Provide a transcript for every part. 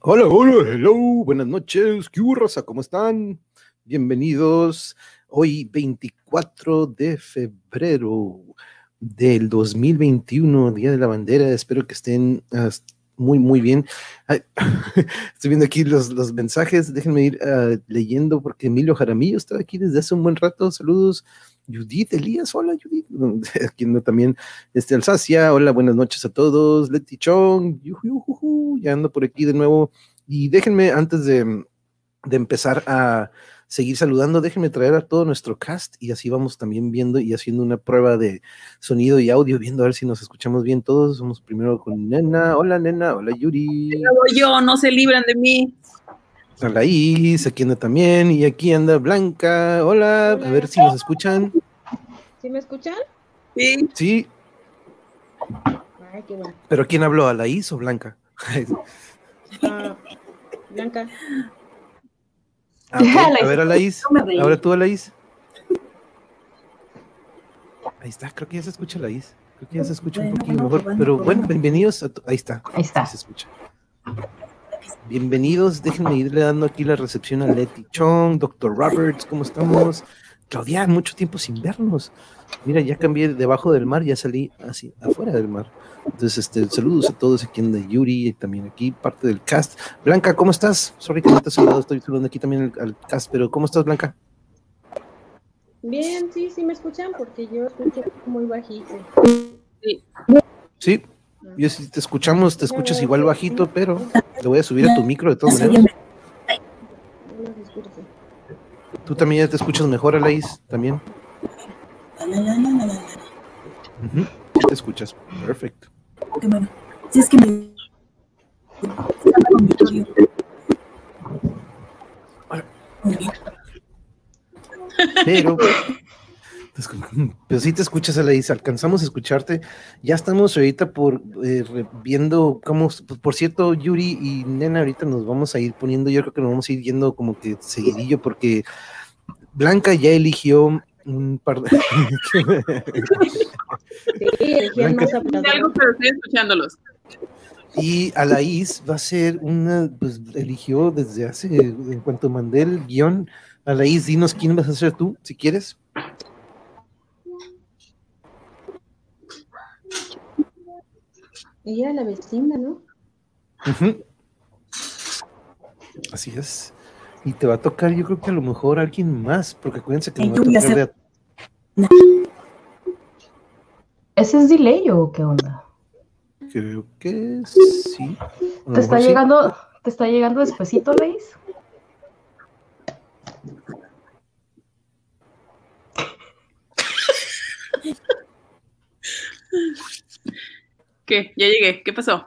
Hola, hola, hello, buenas noches, ¿qué raza? ¿Cómo están? Bienvenidos. Hoy 24 de febrero del 2021, Día de la Bandera. Espero que estén muy, muy bien. estoy viendo aquí los, los mensajes. Déjenme ir ah, leyendo porque Emilio Jaramillo está aquí desde hace un buen rato. Saludos. Judith Elías, hola Judith. Aquí ando también este Alsacia. Hola, buenas noches a todos. Leti Chong, ya ando por aquí de nuevo. Y déjenme, antes de, de empezar a seguir saludando, déjenme traer a todo nuestro cast y así vamos también viendo y haciendo una prueba de sonido y audio, viendo a ver si nos escuchamos bien todos. Somos primero con Nena. Hola, Nena. Hola, Yuri. Yo, no se libran de mí. Hola, Is. Aquí anda también. Y aquí anda Blanca. Hola. A ver si nos escuchan. ¿Sí me escuchan? Sí. Sí. Ay, qué bueno. ¿Pero quién habló? ¿A la Is o Blanca? Ah, Blanca. Ah. A ver, a la Is. Ahora tú a la Is. Ahí está, creo que ya se escucha la Is. Creo que ya se escucha un poquito bueno, mejor. bueno, Pero bueno. bienvenidos a tu- Ahí está. Ahí está. Sí se escucha. Bienvenidos, déjenme irle dando aquí la recepción a Leti Chong, Dr. Roberts, ¿cómo estamos? Claudia, mucho tiempo sin vernos. Mira, ya cambié debajo del mar, ya salí así, afuera del mar. Entonces, este, saludos a todos aquí en de Yuri y también aquí, parte del cast. Blanca, ¿cómo estás? Sorry que no te he saludado, estoy saludando aquí también al, al cast, pero ¿cómo estás, Blanca? Bien, sí, sí me escuchan porque yo escucho muy bajito. Sí, yo sí te escuchamos, te escuchas igual bajito, pero le voy a subir a tu micro de todas maneras. Tú también ya te escuchas mejor, Alaís, también. Te escuchas, perfecto. Si es que me. Pero, pero sí te escuchas, Alaís, alcanzamos a escucharte. Ya estamos ahorita por eh, viendo cómo, por cierto, Yuri y Nena, ahorita nos vamos a ir poniendo, yo creo que nos vamos a ir yendo como que seguidillo, porque Blanca ya eligió un par de... Sí, Blanca. algo, pero estoy escuchándolos. Y Alaís va a ser una, pues eligió desde hace, en cuanto mandé el guion, Alaís, dinos quién vas a ser tú, si quieres. Y era la vecina, ¿no? Así es. Y te va a tocar, yo creo que a lo mejor alguien más, porque acuérdense que me va a tocar de ¿Ese es delay o qué onda? Creo que sí. ¿Te está mejor sí. llegando, te está llegando despacito, Leis? ¿Qué? Ya llegué. ¿Qué pasó?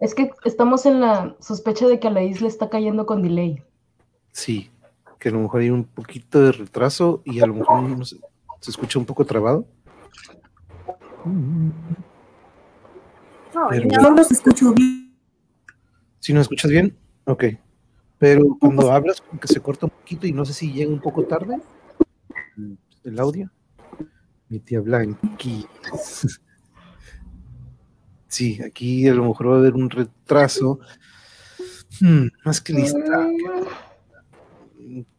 Es que estamos en la sospecha de que a Leis le está cayendo con delay. Sí, que a lo mejor hay un poquito de retraso y a lo mejor no se escucha un poco trabado. Pero- Yo los escucho bien. ¿Sí nos escuchas bien? Ok. Pero cuando hablas, como que se corta un poquito y no sé si llega un poco tarde el- el audio. Mi tía Blanqui. Sí, aquí a lo mejor va a haber un retraso. Hmm, más que lista.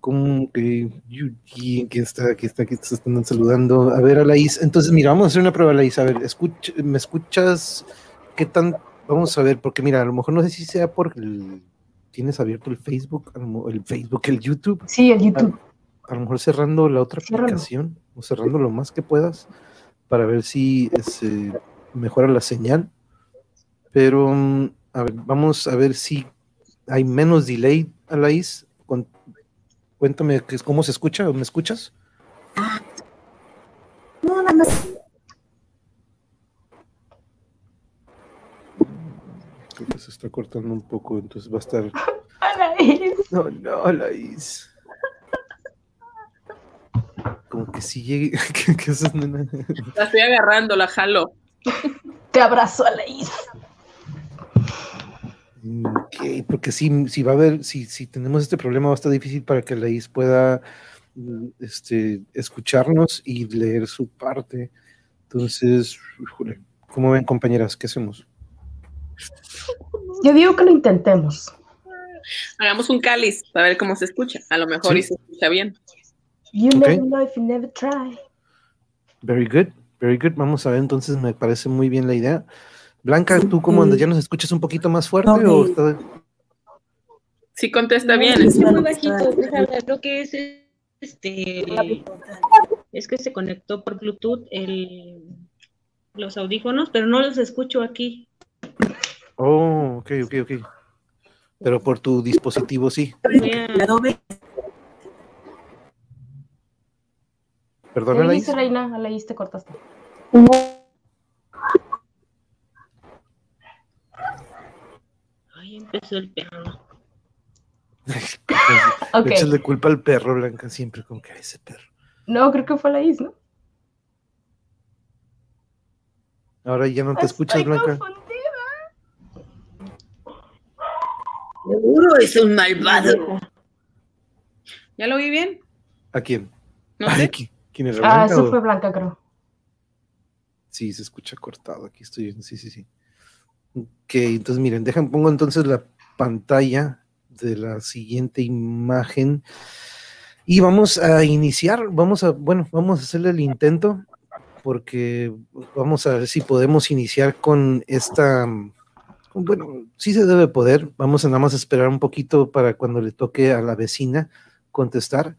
Como que Yuki, que está, que está, que te están saludando. A ver, Alaís. Entonces, mira, vamos a hacer una prueba, Alaís. A ver, escucha, ¿me escuchas? ¿Qué tan? Vamos a ver, porque mira, a lo mejor no sé si sea por el. Tienes abierto el Facebook, el Facebook, el YouTube. Sí, el YouTube. A lo mejor cerrando la otra aplicación o cerrando lo más que puedas para ver si se mejora la señal. Pero mm, a ver, vamos a ver si hay menos delay, Alaís. Con- cuéntame cómo se escucha o me escuchas. No, nada más. Creo que se está cortando un poco, entonces va a estar. Alaís. No, no, Alaís. Como que si llegue. ¿Qué, qué haces, nena? La estoy agarrando, la jalo. Te abrazo, Alaís. Ok, porque si, si va a haber, si, si tenemos este problema, va a estar difícil para que Laís pueda este, escucharnos y leer su parte. Entonces, ¿cómo ven, compañeras? ¿Qué hacemos? Yo digo que lo intentemos. Hagamos un cáliz para ver cómo se escucha. A lo mejor Sí. y se escucha bien. You Ok. never know if you never try. Very good, very good. Vamos a ver, entonces me parece muy bien la idea. Blanca, ¿tú cómo andas? ¿Ya nos escuchas un poquito más fuerte No, o está- Sí contesta bien. Es muy bajito. déjame, Lo que es este es que se conectó por Bluetooth el, los audífonos, pero no los escucho aquí. Oh, ok, ok, ok. Pero por tu dispositivo sí. Voy a- El Adobe, Perdona, ¿Qué Laís. dice Reina? A la Is te cortaste. Ay, empezó el perro. Ok. Le echas la culpa al perro, Blanca, siempre como que "Ay, ese perro. No, creo que fue la Is, ¿no? Ahora ya no te escuchas, Estoy Blanca. confundida. Seguro es un malvado. ¿Ya lo vi bien? ¿A quién? No Ay, sé. ¿qui- ¿Quién es Ah, Blanca? eso o- fue Blanca, creo. Sí, se escucha cortado. Aquí estoy viendo. Sí, sí, sí. Ok, entonces miren, dejan, pongo entonces la pantalla de la siguiente imagen. Y vamos a iniciar, vamos a, bueno, vamos a hacerle el intento, porque vamos a ver si podemos iniciar con esta, bueno, sí se debe poder, vamos a nada más esperar un poquito para cuando le toque a la vecina contestar.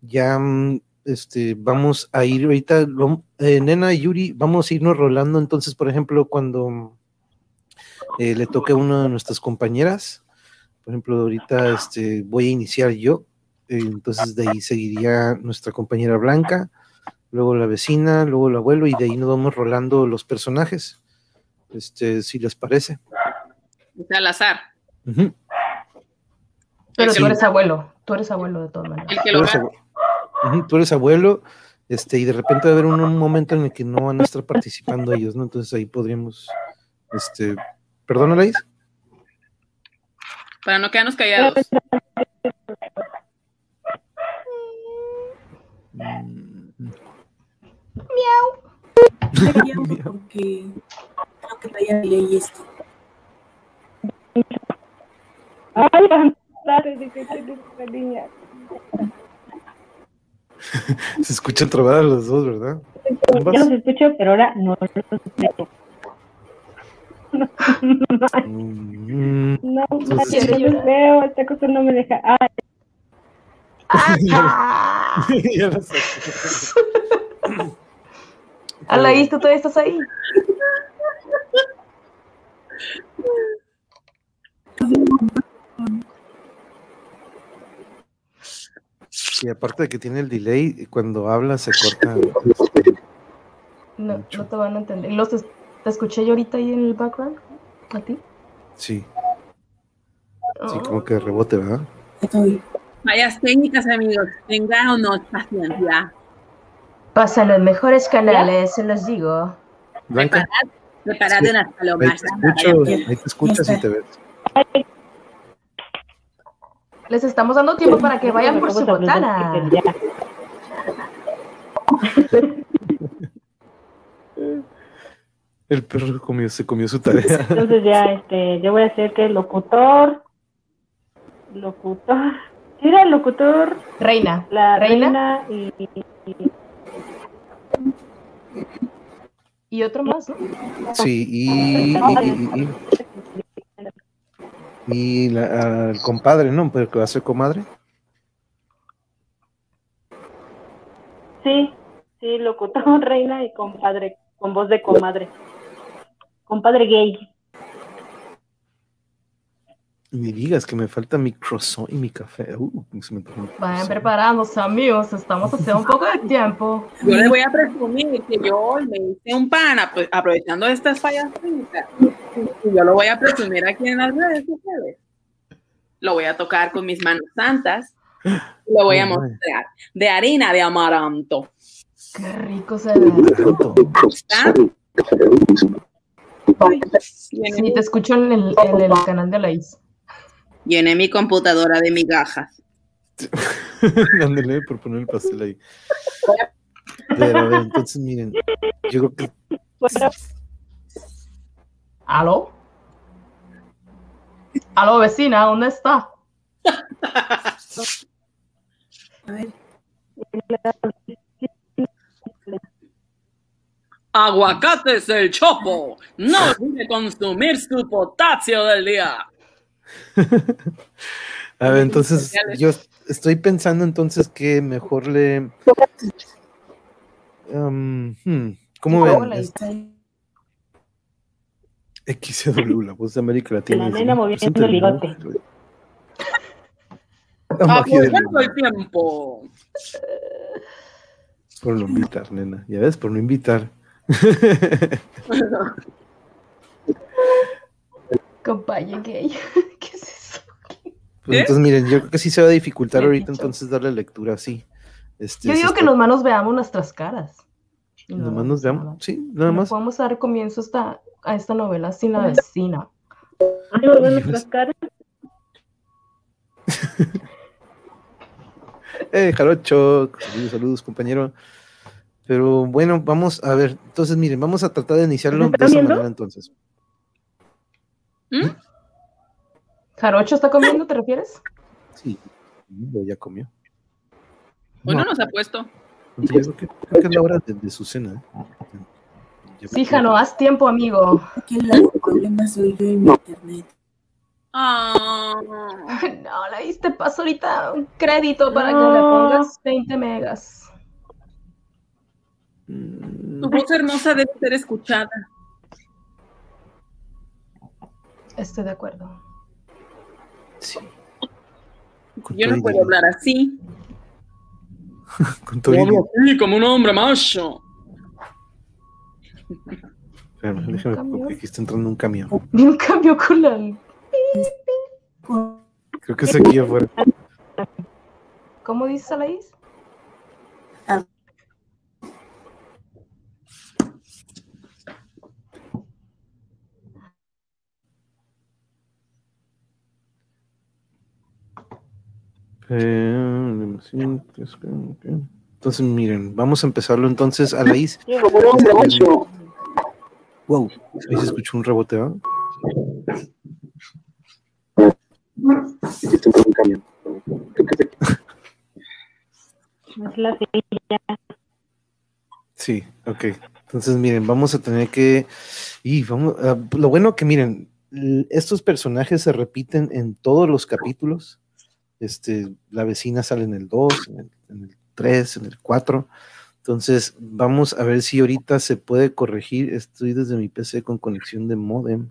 Ya, mm, este, vamos a ir ahorita, eh, Nena y Yuri, vamos a irnos rolando entonces, por ejemplo, cuando eh, le toque a una de nuestras compañeras, por ejemplo, ahorita este, voy a iniciar yo, eh, entonces de ahí seguiría nuestra compañera Blanca, luego la vecina, luego el abuelo, y de ahí nos vamos rolando los personajes, este, si les parece. Al azar. Pero Sí. tú eres abuelo. Tú eres abuelo de todas maneras. El que Tú eres, tú abuelo, este, y de repente va a haber un, un momento en el que no van a estar participando ellos, ¿no? Entonces ahí podríamos, este, perdona, Laís. Para no quedarnos callados. Mm, estoy guiando porque creo que traía ley esto. Se escuchan trabadas los dos, ¿verdad? Ambas. Yo los escucho, pero ahora no los escucho. No, Entonces- no los veo, esta cosa no me deja. Ah, ya lo sé. A la Is, tú todavía estás ahí. Y aparte de que tiene el delay, cuando habla se corta. No, Mucho. no te van a entender. ¿Los te escuché yo ahorita ahí en el background? ¿A ti? Sí, sí, Oh. como que de rebote, ¿verdad? Estoy. Vayas técnicas, amigos. Tengan o no paciencia. Pasan los mejores canales, se los digo. Blanca, Preparad Sí. unas ahí palomas. te escucho, ahí te escuchas y te ves. Les estamos dando tiempo para que vayan por su botana. El perro comió, se comió su tarea. Entonces ya, este, yo voy a hacer que locutor, locutor, mira, locutor, Reina. la Reina. reina, y, y- Y otro más, ¿no? Sí, y, y, y, y- y la- el compadre, ¿no? Pero que va a ser comadre. sí, sí, locutor, reina y compadre, con voz de comadre, compadre gay. Ni digas que me falta mi croissant y mi café. Uh, se me Vayan preparándose, amigos. Estamos haciendo un poco de tiempo. Yo les voy a presumir que yo hoy me hice un pan apro- aprovechando estas fallas. Y yo lo voy a presumir aquí en las redes sociales. Lo voy a tocar con mis manos santas. Y lo voy a Oh, my. mostrar. De harina de amaranto. Qué rico se ve. ¿Está? Sí, te escucho en el, en el canal de la Is. Llené mi computadora de migajas. Ándale por poner el pastel ahí. Pero a ver, entonces miren, yo creo que ¿Aló? Aló, vecina, ¿dónde está? A ver, Aguacates el chopo. No olvide consumir su potasio del día. A ver, entonces yo estoy pensando entonces que mejor le... Um, hmm, ¿Cómo ¿Cómo ven? le Es- está- XW, la voz de América Latina. La nena moviendo Presente el bigote. del Aprovechando el tiempo. Por no invitar, nena. Ya ves, por no invitar. Compañe gay. ¿Qué es eso? Pues entonces, miren, yo creo que sí se va a dificultar ahorita dicho. entonces darle lectura así. Este, Yo digo que está- los manos veamos nuestras caras. No Nomás nos veamos. nada. Sí, nada más. podemos dar comienzo a esta, a esta novela sin la vecina. Ay, nos ven nuestras caras. Eh, Jarocho, saludos, saludos, compañero. Pero bueno, vamos a ver. Entonces, miren, vamos a tratar de iniciarlo ¿Me de esa viendo? manera entonces. ¿Jarocho está comiendo, te refieres? Sí, ya- comió. Hoy no No, nos ha puesto. yo creo, que, creo que es la hora de, de su cena. ¿eh? Sí, Jano, haz tiempo, amigo. Aquí el problema soy yo y mi internet. Ah, No, la viste, paso ahorita un crédito para que le pongas 20 megas. Mm, tu voz hermosa debe ser escuchada. Estoy de acuerdo. sí. Con Yo no puedo hablar así. Con todo y- Hablo así como un hombre macho. Espérame, déjame, camión. porque aquí está entrando un camión. Vi un cambio con la... Creo que es aquí afuera. ¿Cómo dices, Alaís? Eh, Entonces, miren, vamos a empezarlo entonces a la is. Wow, ahí se escuchó un rebote. Es la silla. Sí, ok. Entonces, miren, vamos a tener que. Y vamos. ah, lo bueno que, miren, estos personajes se repiten en todos los capítulos. Este, la vecina sale en el 2, en el, en el 3, en el 4. Entonces, vamos a ver si ahorita se puede corregir. Estoy desde mi PC con conexión de modem.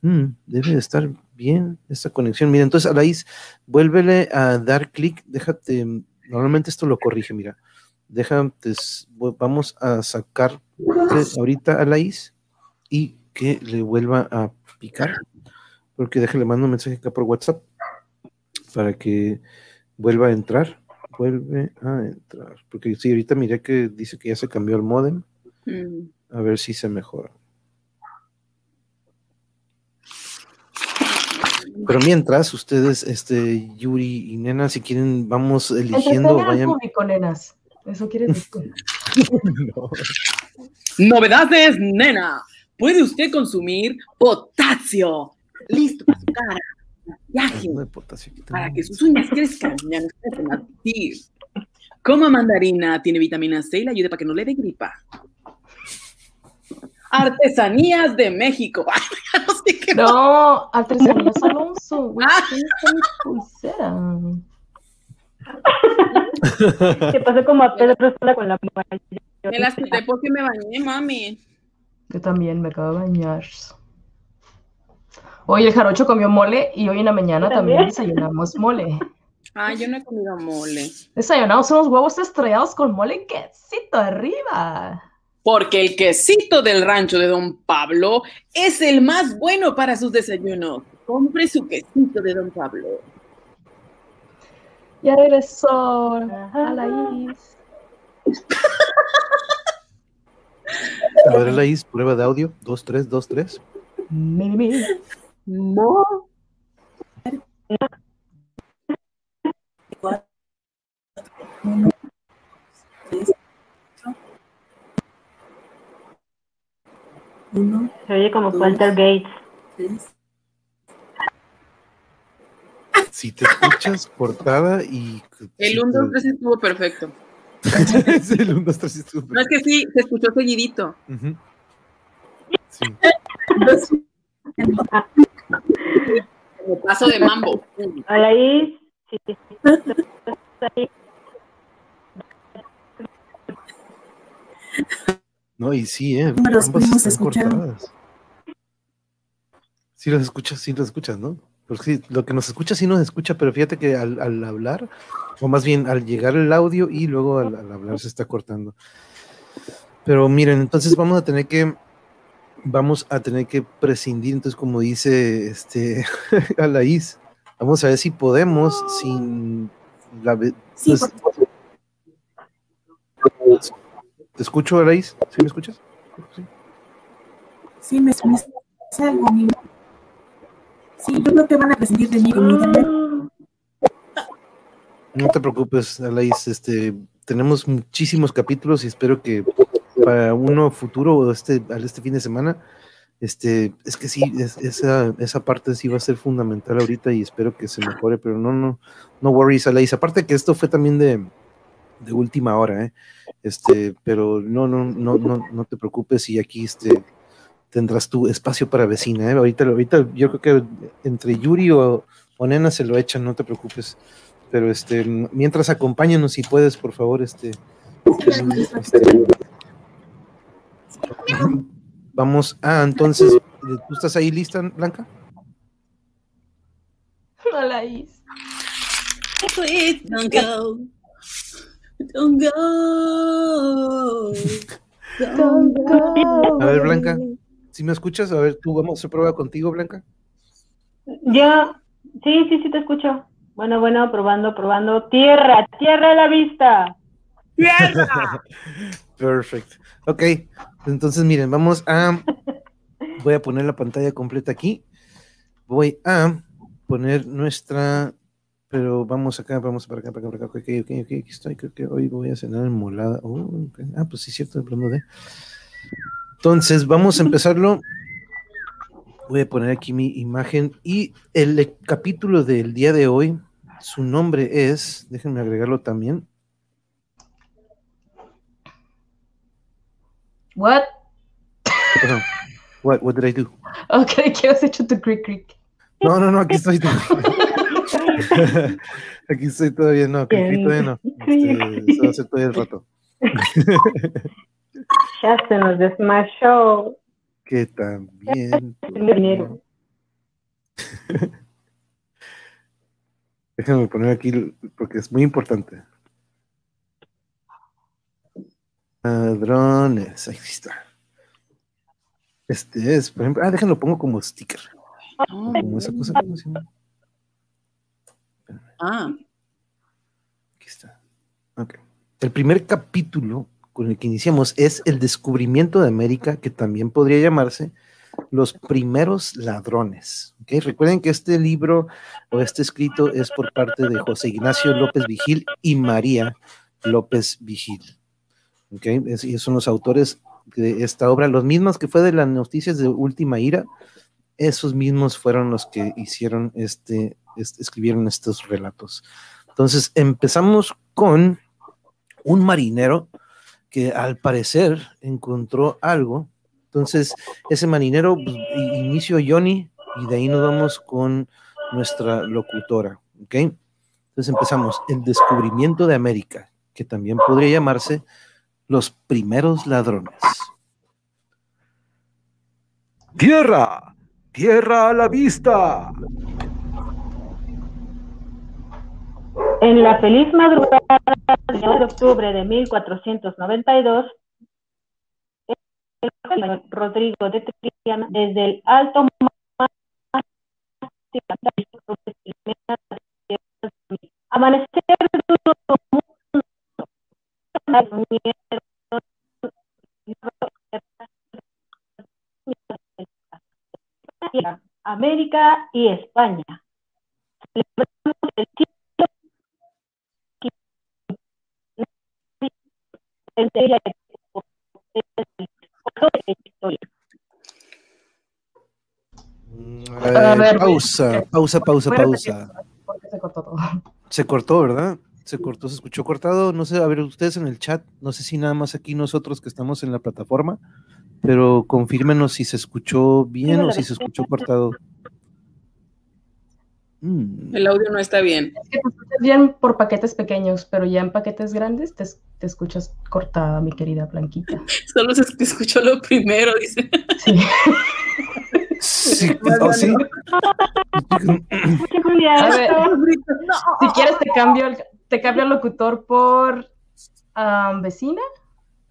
Mm, debe de estar bien esta conexión. Mira, entonces, Alaís, vuélvele a dar clic. Déjate. Normalmente esto lo corrige, mira. Déjate, vamos a sacar ahorita a Laís y que le vuelva a picar. Porque déjale mando un mensaje acá por WhatsApp para que vuelva a entrar. Vuelve a entrar. Porque sí, ahorita miré que dice que ya se cambió el modem. Mm. A ver si se mejora. Pero mientras, ustedes, este, Yuri y Nena, si quieren, vamos eligiendo. Vayan. público, nenas. Eso quieres decir. No. Novedades, nena. Puede usted consumir potasio. Listo para su cara. De Para que sus uñas crezcan. A ti. Coma mandarina. Tiene vitamina C y le ayuda para que no le dé gripa. Artesanías de México. No sé qué. No, Artesanías Alonso. güey, Ah. Se pasó como a Pedro Sola con la Me las quité porque me bañé, mami. Yo también me acabo de bañar. Hoy el jarocho comió mole y hoy en la mañana también también. desayunamos mole. Ay, yo no he comido mole. Desayunamos unos huevos estrellados con mole y quesito arriba. Porque el quesito del rancho de Don Pablo es el más bueno para sus desayunos. Compre su quesito de Don Pablo. Ya regresó a la is. A ver, Laís, prueba de audio. 2, 3, 2, 3. Cuatro, uno, tres, cuatro, uno, Se oye como Walter Gates. tres, y te escuchas cortada y... El 1, 2, 3 estuvo perfecto. Sí, el 1, 2, 3 estuvo No es que sí, se escuchó seguidito. Sí. Paso de mambo. Alaís, sí, sí. No, y sí, ¿eh? No los ambas pudimos están escuchar. cortadas. Sí las escuchas, sí las escuchas, ¿no? Porque sí, lo que nos escucha sí nos escucha, pero fíjate que al, al hablar, o más bien al llegar el audio y luego al, al hablar se está cortando. Pero miren, entonces vamos a tener que, vamos a tener que prescindir, entonces como dice este Alaís, vamos a ver si podemos sin la Sí, pues, ¿Te escucho, Alaís? ¿Sí me escuchas? Sí. Sí, me, me salgo, mi- Sí, yo creo que van a prescindir de mí. No te preocupes, Alaís, este, tenemos muchísimos capítulos y espero que para uno futuro este, este fin de semana, este, es que sí, es- esa, esa parte sí va a ser fundamental ahorita y espero que se mejore, pero no, no, no worries, Alaís. Aparte que esto fue también de, de última hora, ¿eh? Este, pero no, no, no, no, no te preocupes y aquí este tendrás tu espacio para vecina, ¿eh? Ahorita, ahorita yo creo que entre Yuri o, o Nena se lo echan, no te preocupes. Pero este, mientras acompáñanos si puedes, por favor, este, este, vamos a entonces, ¿tú estás ahí lista, Blanca? Alaís. Please don't go. Don't go. Don't go A ver, Blanca. ¿Sí me escuchas? A ver, tú vamos a hacer prueba contigo, Blanca. Yo, sí, sí, sí te escucho. Bueno, bueno, probando, probando. Tierra, tierra a la vista. Perfecto. Ok, entonces miren, vamos a. Voy a poner la pantalla completa aquí. Voy a poner nuestra. Pero vamos acá, vamos para acá, para acá, para acá. Ok, ok, ok, aquí estoy. Creo que hoy voy a cenar en molada. Oh. Ah, pues sí, cierto, hablando de. Entonces, vamos a empezarlo. Voy a poner aquí mi imagen. Y el capítulo del día de hoy, su nombre es. Déjenme agregarlo también. What? Perdón. What, what did I do? Ok, ¿qué has hecho tu crick crick? No, no, no, aquí estoy. aquí estoy todavía, no, que aquí todavía no. Este, se va a hacer todavía el rato. Ya se nos desmayó. Que también. Dinero. Déjame poner aquí porque es muy importante. Ladrones, ahí está. Este es, por ejemplo, ah, déjenlo pongo como sticker. Como esa cosa, ¿cómo se llama? Ah, Aquí está. Ok. El primer capítulo con el que iniciamos es el descubrimiento de América, que también podría llamarse Los primeros ladrones. ¿ok? Recuerden que este libro o este escrito es por parte de José Ignacio López Vigil y María López Vigil. ¿Ok? Es- y son los autores de esta obra, los mismos que fue de las noticias de Última Ira, esos mismos fueron los que hicieron este, escribieron estos relatos. Entonces empezamos con un marinero que al parecer encontró algo. Entonces ese marinero, pues, inicio Johnny y de ahí nos vamos con nuestra locutora. ¿ok? Entonces empezamos el descubrimiento de América, que también podría llamarse los primeros ladrones. Tierra, tierra a la vista. En la feliz madrugada del 9 de octubre de 1492, el señor Rodrigo de Triana, desde el alto amanecer duro América y España. A ver, pausa, pausa, pausa, pausa. se cortó. cortó todo. Se cortó, ¿verdad? Se cortó, se escuchó cortado. No sé, a ver, ustedes en el chat, no sé si nada más aquí nosotros que estamos en la plataforma, pero confírmenos si se escuchó bien o si se escuchó cortado. Mm, El audio no está bien. Es que te escuchas bien por paquetes pequeños, pero ya en paquetes grandes te, te escuchas cortada, mi querida Blanquita. Solo se escuchó lo primero, dice. Sí. Sí, oh, sí. A ver, No. si quieres te cambio el, te cambio el locutor por vecina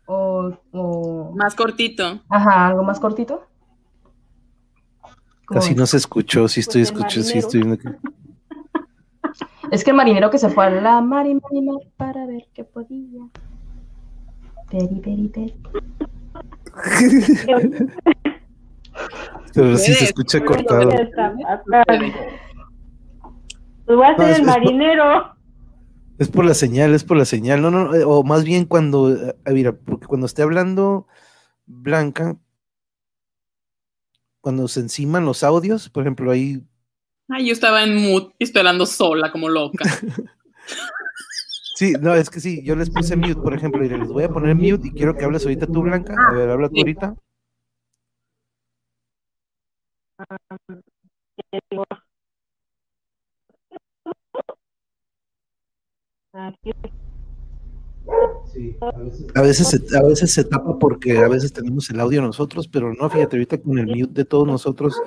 o, o- Más cortito. ajá, algo más cortito. ¿Cómo Casi no se escuchó, sí estoy Pues el escuchando, sí estoy viendo que- Es que el marinero que se fue a la mar y mar y mar para ver qué podía. Peri, peri, peri. Pero sí se escucha cortado. Pues voy a No, ser es- el marinero. Es por la señal, es por la señal. No, no, eh, o más bien cuando, eh, mira, porque cuando esté hablando Blanca, cuando se enciman los audios, por ejemplo, ahí, Ay, yo estaba en mood esperando sola como loca. sí, no, es que sí, yo les puse mute, por ejemplo, y les voy a poner mute y quiero que hables ahorita tú, Blanca. A ver, habla tú sí. ahorita. Sí, a veces, se, a veces se tapa porque a veces tenemos el audio nosotros, pero no, fíjate, ahorita con el mute de todos nosotros,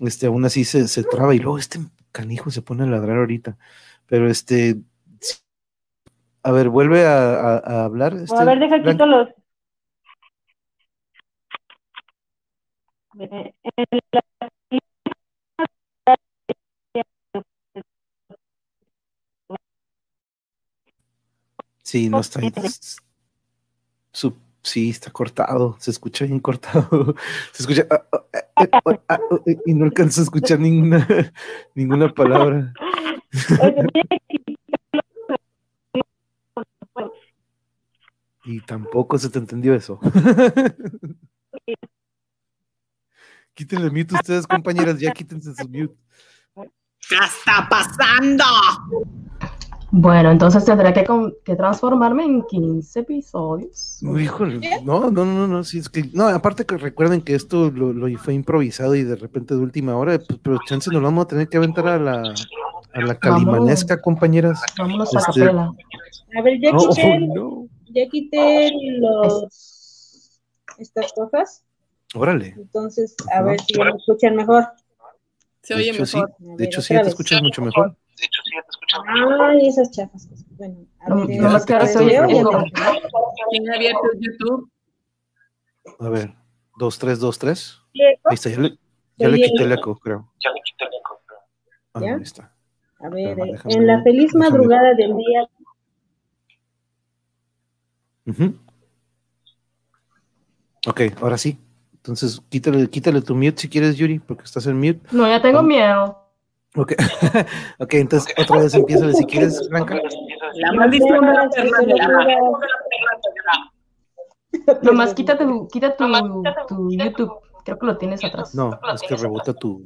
este, aún así se, se traba y luego este canijo se pone a ladrar ahorita. Pero este, a ver, vuelve a, a- a hablar. O Este, a ver, deja quito los. Eh, en la- Sí, no está. Su, sí, está cortado. Se escucha bien cortado. Se escucha. ah, ah, ah, ah, ah, ah, y no alcanzo a escuchar ninguna, ninguna palabra. Y tampoco se te entendió eso. Quítenle mute ustedes, compañeras. Ya quítense su mute. ¿Qué está pasando? Bueno, entonces tendré que, con- que transformarme en 15 episodios. Híjole, no, no, no, no, sí, es que, no, aparte que recuerden que esto lo, lo fue improvisado y de repente de última hora, pues, pero chance nos vamos a tener que aventar a la, a la calimanesca, compañeras. Vámonos a Este- capela. A ver, ya Oh, quité, no. ya quité los estas cosas. Órale, Entonces, a ver si me escuchan mejor. Se De oye hecho, sí. mejor. A de hecho sí, te escuchas mucho mejor. Ay, esas chafas. Bueno, a No, ver, nomás que ahora ¿se se oye oye eco. no? ¿Tiene abierto el YouTube? A ver, dos, tres, dos, tres. ¿Sí, eco? Ahí está, ya le, ya le Oye, quité el eco, creo. Ah, ¿Ya? ahí está. A ver, Espérame, eh, déjame- en la feliz déjame- madrugada del día Ujú. Ok, ahora sí. Entonces, quítale, quítale tu mute si quieres, Yuri, porque estás en mute. No, ya tengo miedo. Ok, ok, entonces otra vez empieza si quieres, Blanca. La maldición de la de la Nomás quita tu, quita tu, tu YouTube. Creo que lo tienes atrás. No, es que rebota tu.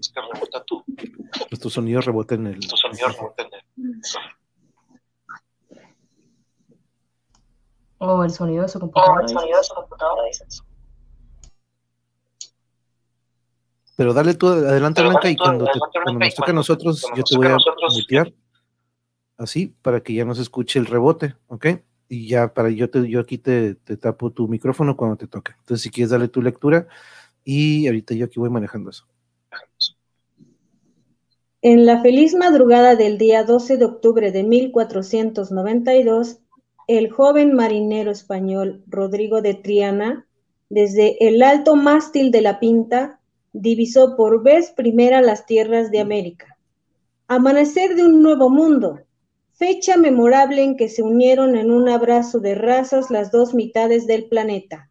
Nuestro sonido rebota en el. O el sonido de su computadora. dices. Pero dale tú adelante, Blanca, y cuando, te- cuando nos toque a nosotros, yo te voy a mutear. Así, para que ya no se escuche el rebote, ¿ok? Y ya para yo te, yo aquí te, te tapo tu micrófono cuando te toque. Entonces, si quieres, dale tu lectura. Y ahorita yo aquí voy manejando eso. En la feliz madrugada del día 12 de octubre de 1492, el joven marinero español Rodrigo de Triana, desde el alto mástil de la Pinta, divisó por vez primera las tierras de América. Amanecer de un nuevo mundo, fecha memorable en que se unieron en un abrazo de razas las dos mitades del planeta,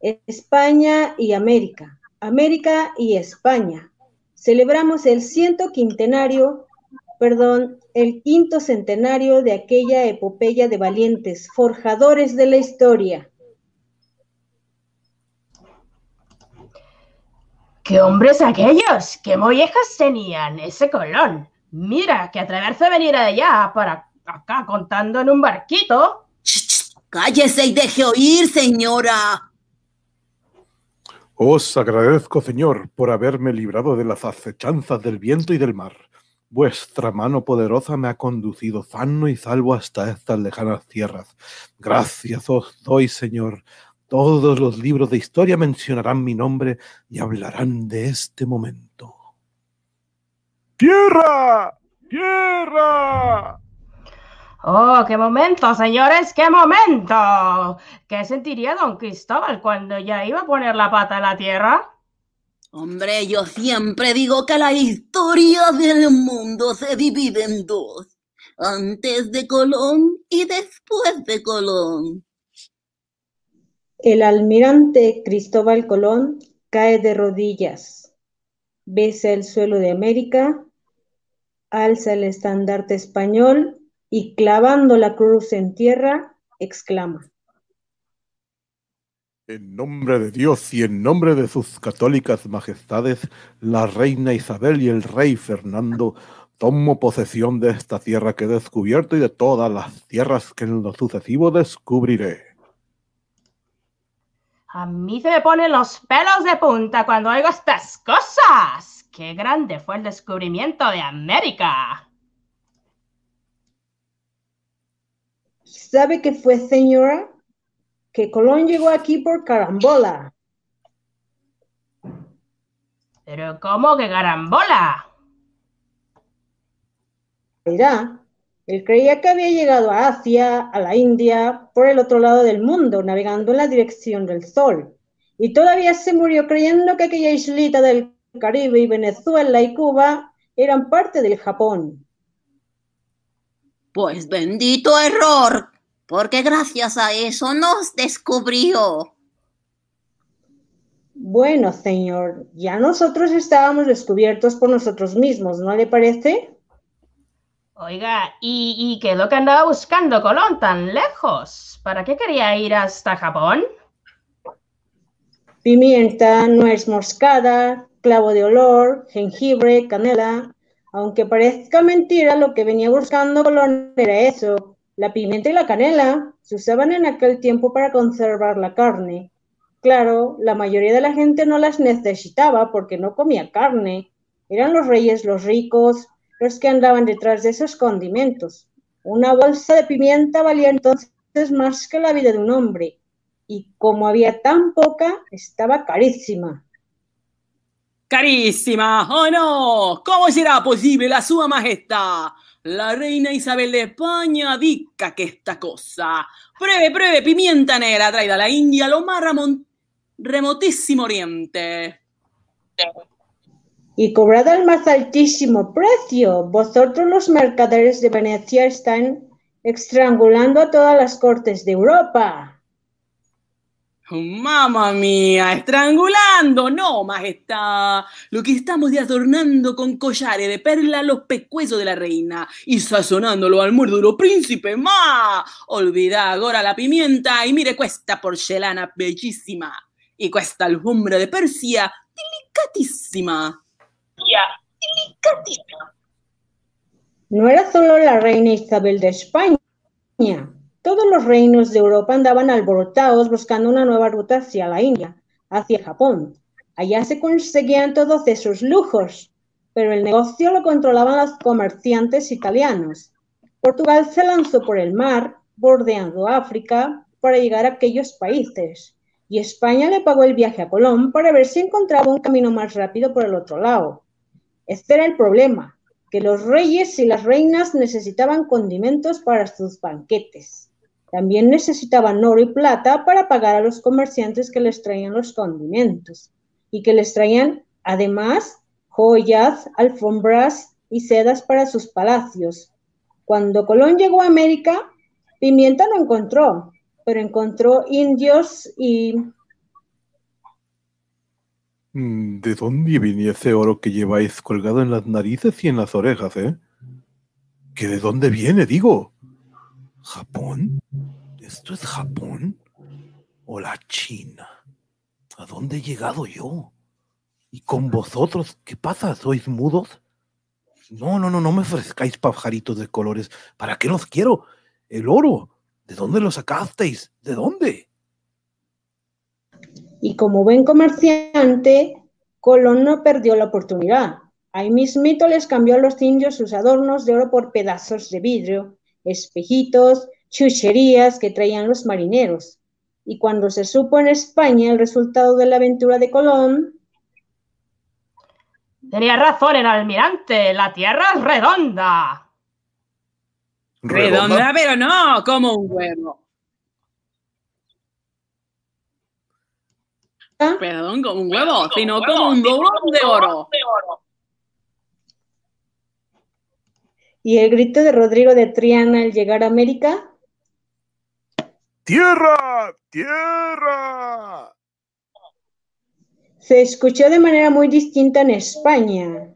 España y América, América y España. Celebramos el ciento quintenario, perdón, el quinto centenario de aquella epopeya de valientes, forjadores de la historia. ¿Qué hombres aquellos? ¿Qué mollejas tenían ese colón? Mira, que atreverse a venir de allá para acá contando en un barquito. Ch, ch, cállese y deje oír, señora. Os agradezco, señor, por haberme librado de las acechanzas del viento y del mar. Vuestra mano poderosa me ha conducido sano y salvo hasta estas lejanas tierras. Gracias os doy, señor. Todos los libros de historia mencionarán mi nombre y hablarán de este momento. ¡Tierra! ¡Tierra! Oh, qué momento, señores, qué momento. ¿Qué sentiría don Cristóbal cuando ya iba a poner la pata en la tierra? Hombre, yo siempre digo que la historia del mundo se divide en dos. Antes de Colón y después de Colón. El almirante Cristóbal Colón cae de rodillas, besa el suelo de América, alza el estandarte español y clavando la cruz en tierra, exclama. En nombre de Dios y en nombre de sus católicas majestades, la reina Isabel y el rey Fernando, tomo posesión de esta tierra que he descubierto y de todas las tierras que en lo sucesivo descubriré. A mí se me ponen los pelos de punta cuando oigo estas cosas. ¡Qué grande fue el descubrimiento de América! ¿Sabe qué fue, señora? Que Colón llegó aquí por carambola. Pero ¿cómo que carambola? Verá, él creía que había llegado a Asia, a la India, por el otro lado del mundo, navegando en la dirección del sol. Y todavía se murió creyendo que aquella islita del Caribe y Venezuela y Cuba eran parte del Japón. Pues bendito error, porque gracias a eso nos descubrió. Bueno, señor, ya nosotros estábamos descubiertos por nosotros mismos, ¿no le parece? Oiga, ¿y, ¿y qué es lo que andaba buscando Colón tan lejos? ¿Para qué quería ir hasta Japón? Pimienta, nuez moscada, clavo de olor, jengibre, canela. Aunque parezca mentira, lo que venía buscando Colón era eso. La pimienta y la canela se usaban en aquel tiempo para conservar la carne. Claro, la mayoría de la gente no las necesitaba porque no comía carne. Eran los reyes los ricos los que andaban detrás de esos condimentos. Una bolsa de pimienta valía entonces más que la vida de un hombre. Y como había tan poca, estaba carísima. Carísima, oh no, ¿cómo será posible la sua majestad? La reina Isabel de España dica que esta cosa. Pruebe, pruebe, pimienta negra traída a la India, lo más ramon- remotísimo oriente. Y cobrad al más altísimo precio. Vosotros los mercaderes de Venecia están estrangulando a todas las cortes de Europa. Mamma mía, estrangulando, no, majestad. Lo que estamos de adornando con collares de perla los pecuesos de la reina y sazonándolo al los príncipes, ma. Olvida ahora la pimienta y mire questa porcelana bellísima y questa alfombra de Persia No era solo la reina Isabel de España. Todos los reinos de Europa andaban alborotados buscando una nueva ruta hacia la India, hacia Japón. Allá se conseguían todos esos lujos, pero el negocio lo controlaban los comerciantes italianos. Portugal se lanzó por el mar, bordeando África, para llegar a aquellos países, y España le pagó el viaje a Colón para ver si encontraba un camino más rápido por el otro lado. Este era el problema, que los reyes y las reinas necesitaban condimentos para sus banquetes. También necesitaban oro y plata para pagar a los comerciantes que les traían los condimentos y que les traían además joyas, alfombras y sedas para sus palacios. Cuando Colón llegó a América, pimienta no encontró, pero encontró indios y ¿De dónde viene ese oro que lleváis colgado en las narices y en las orejas, eh? ¿Que de dónde viene, digo? ¿Japón? ¿Esto es Japón? ¿O la China? ¿A dónde he llegado yo? ¿Y con vosotros qué pasa? ¿Sois mudos? No, no, no, no me ofrezcáis pajaritos de colores. ¿Para qué los quiero? El oro. ¿De dónde lo sacasteis? ¿De dónde? Y como buen comerciante, Colón no perdió la oportunidad. Ahí mismito les cambió a los indios sus adornos de oro por pedazos de vidrio, espejitos, chucherías que traían los marineros. Y cuando se supo en España el resultado de la aventura de Colón, Tenía razón el almirante, la tierra es redonda. Redonda, pero no, como un huevo. ¿Ah? Perdón, como un huevo, sino como un doblón de oro. y el grito de Rodrigo de Triana al llegar a América, ¡Tierra! ¡Tierra! se escuchó de manera muy distinta en España.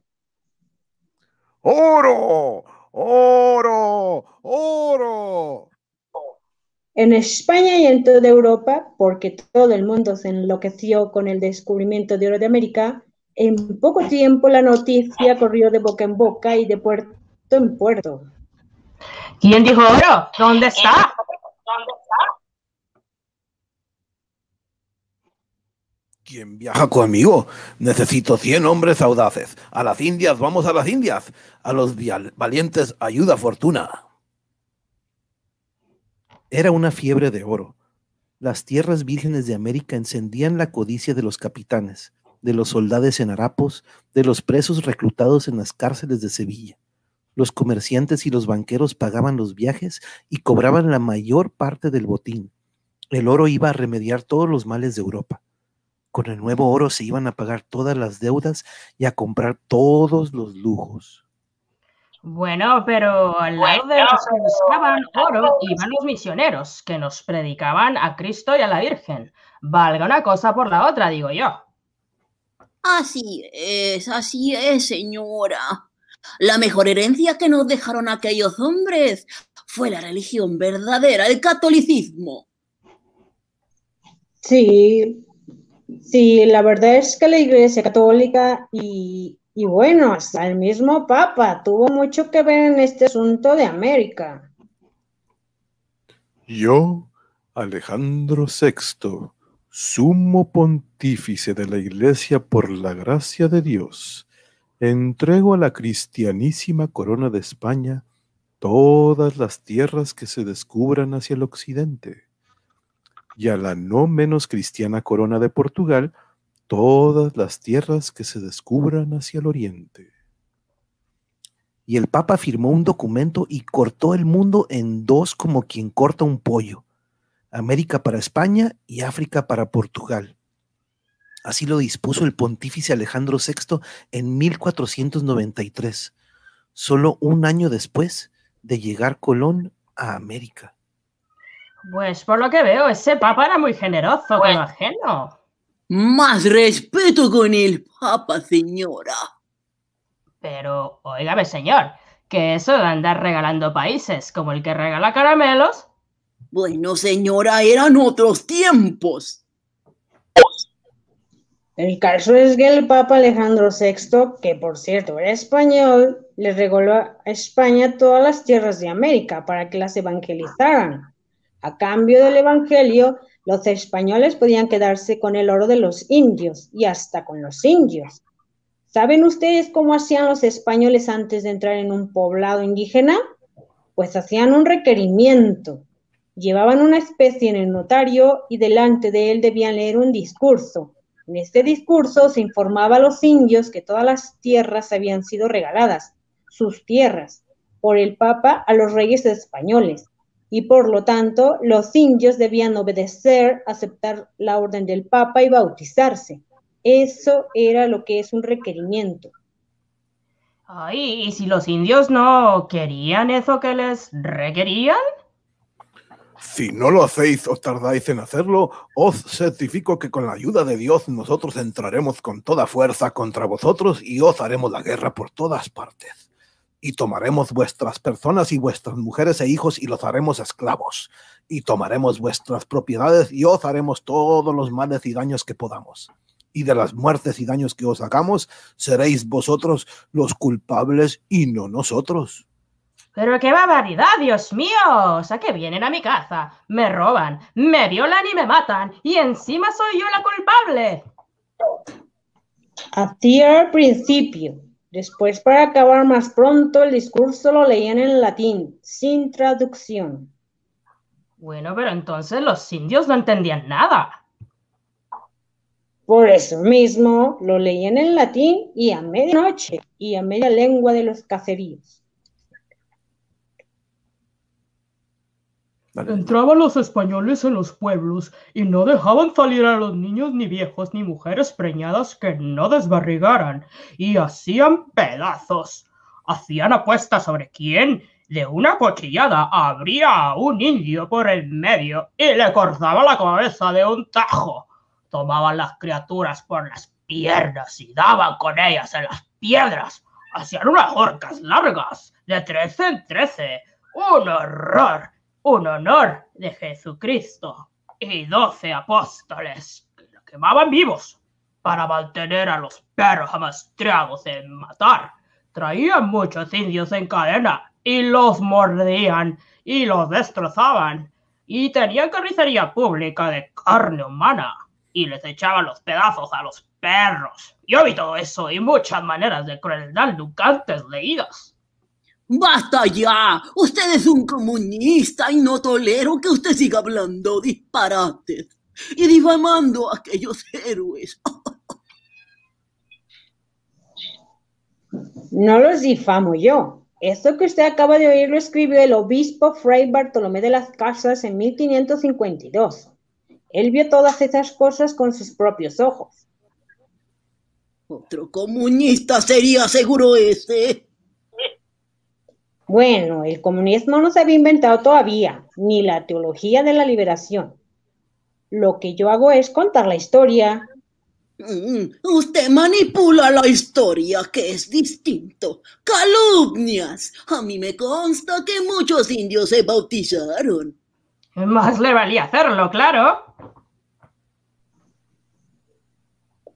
¡Oro! ¡Oro! ¡Oro! En España y en toda Europa, porque todo el mundo se enloqueció con el descubrimiento de oro de América, en poco tiempo la noticia corrió de boca en boca y de puerto en puerto. ¿Quién dijo oro? ¿Dónde está? ¿Quién viaja conmigo? Necesito 100 hombres audaces. A las Indias, vamos a las Indias. A los valientes, ayuda fortuna. Era una fiebre de oro. Las tierras vírgenes de América encendían la codicia de los capitanes, de los soldados en harapos, de los presos reclutados en las cárceles de Sevilla. Los comerciantes y los banqueros pagaban los viajes y cobraban la mayor parte del botín. El oro iba a remediar todos los males de Europa. Con el nuevo oro se iban a pagar todas las deudas y a comprar todos los lujos. Bueno, pero al lado de los que buscaban oro iban los misioneros, que nos predicaban a Cristo y a la Virgen. Valga una cosa por la otra, digo yo. Así es, así es, señora. La mejor herencia que nos dejaron aquellos hombres fue la religión verdadera, el catolicismo. Sí, sí, la verdad es que la Iglesia Católica y, y bueno, hasta el mismo Papa tuvo mucho que ver en este asunto de América. Yo, Alejandro VI, sumo pontífice de la Iglesia por la gracia de Dios, entrego a la cristianísima corona de España todas las tierras que se descubran hacia el occidente, y a la no menos cristiana corona de Portugal todas las tierras que se descubran hacia el oriente. Y el Papa firmó un documento y cortó el mundo en dos como quien corta un pollo. América para España y África para Portugal. Así lo dispuso el pontífice Alejandro VI en 1493, solo un año después de llegar Colón a América. Pues por lo que veo, ese papa era muy generoso con lo ajeno. Más respeto con el Papa, señora. Pero, óigame, señor, que eso de andar regalando países como el que regala caramelos, Bueno, señora, eran otros tiempos. El caso es que el Papa Alejandro VI, que por cierto era español, le regaló a España todas las tierras de América para que las evangelizaran. A cambio del evangelio, los españoles podían quedarse con el oro de los indios y hasta con los indios. ¿Saben ustedes cómo hacían los españoles antes de entrar en un poblado indígena? Pues hacían un requerimiento. Llevaban una especie en el notario y delante de él debían leer un discurso. En este discurso se informaba a los indios que todas las tierras habían sido regaladas, sus tierras, por el Papa a los reyes españoles, y por lo tanto los indios debían obedecer, aceptar la orden del Papa y bautizarse. Eso era lo que es un requerimiento. ay, y si los indios no querían eso que les requerían, Si no lo hacéis o tardáis en hacerlo, os certifico que con la ayuda de Dios nosotros entraremos con toda fuerza contra vosotros y os haremos la guerra por todas partes. Y tomaremos vuestras personas y vuestras mujeres e hijos y los haremos esclavos. Y tomaremos vuestras propiedades y os haremos todos los males y daños que podamos. y de las muertes y daños que os hagamos, seréis vosotros los culpables y no nosotros. Pero qué barbaridad, Dios mío. O sea, que vienen a mi casa, me roban, me violan y me matan, y encima soy yo la culpable. Hacía al principio. Después, para acabar más pronto, el discurso lo leían en latín, sin traducción. Bueno, pero entonces los indios no entendían nada. Por eso mismo lo leían en latín y a medianoche y a media lengua de los caceríos. Entraban los españoles en los pueblos y no dejaban salir a los niños ni viejos ni mujeres preñadas que no desbarrigaran y hacían pedazos. Hacían apuestas sobre quién de una cuchillada abría a un indio por el medio y le cortaba la cabeza de un tajo. Tomaban las criaturas por las piernas y daban con ellas en las piedras. Hacían unas horcas largas de trece en trece. ¡Un horror! Un honor de Jesucristo y doce apóstoles que lo quemaban vivos para mantener a los perros amastrados en matar. Traían muchos indios en cadena y los mordían y los destrozaban y tenían carnicería pública de carne humana y les echaban los pedazos a los perros. Yo vi todo eso y muchas maneras de crueldad nunca antes leídas. ¡Basta ya! Usted es un comunista y no tolero que usted siga hablando disparates y difamando a aquellos héroes. No los difamo yo. Esto que usted acaba de oír lo escribió el obispo Fray Bartolomé de las Casas en 1552. Él vio todas esas cosas con sus propios ojos. Otro comunista sería seguro ese. Bueno, el comunismo no se había inventado todavía, ni la teología de la liberación. Lo que yo hago es contar la historia. Mm, usted manipula la historia, que es distinto. Calumnias. A mí me consta que muchos indios se bautizaron. Más le valía hacerlo, claro.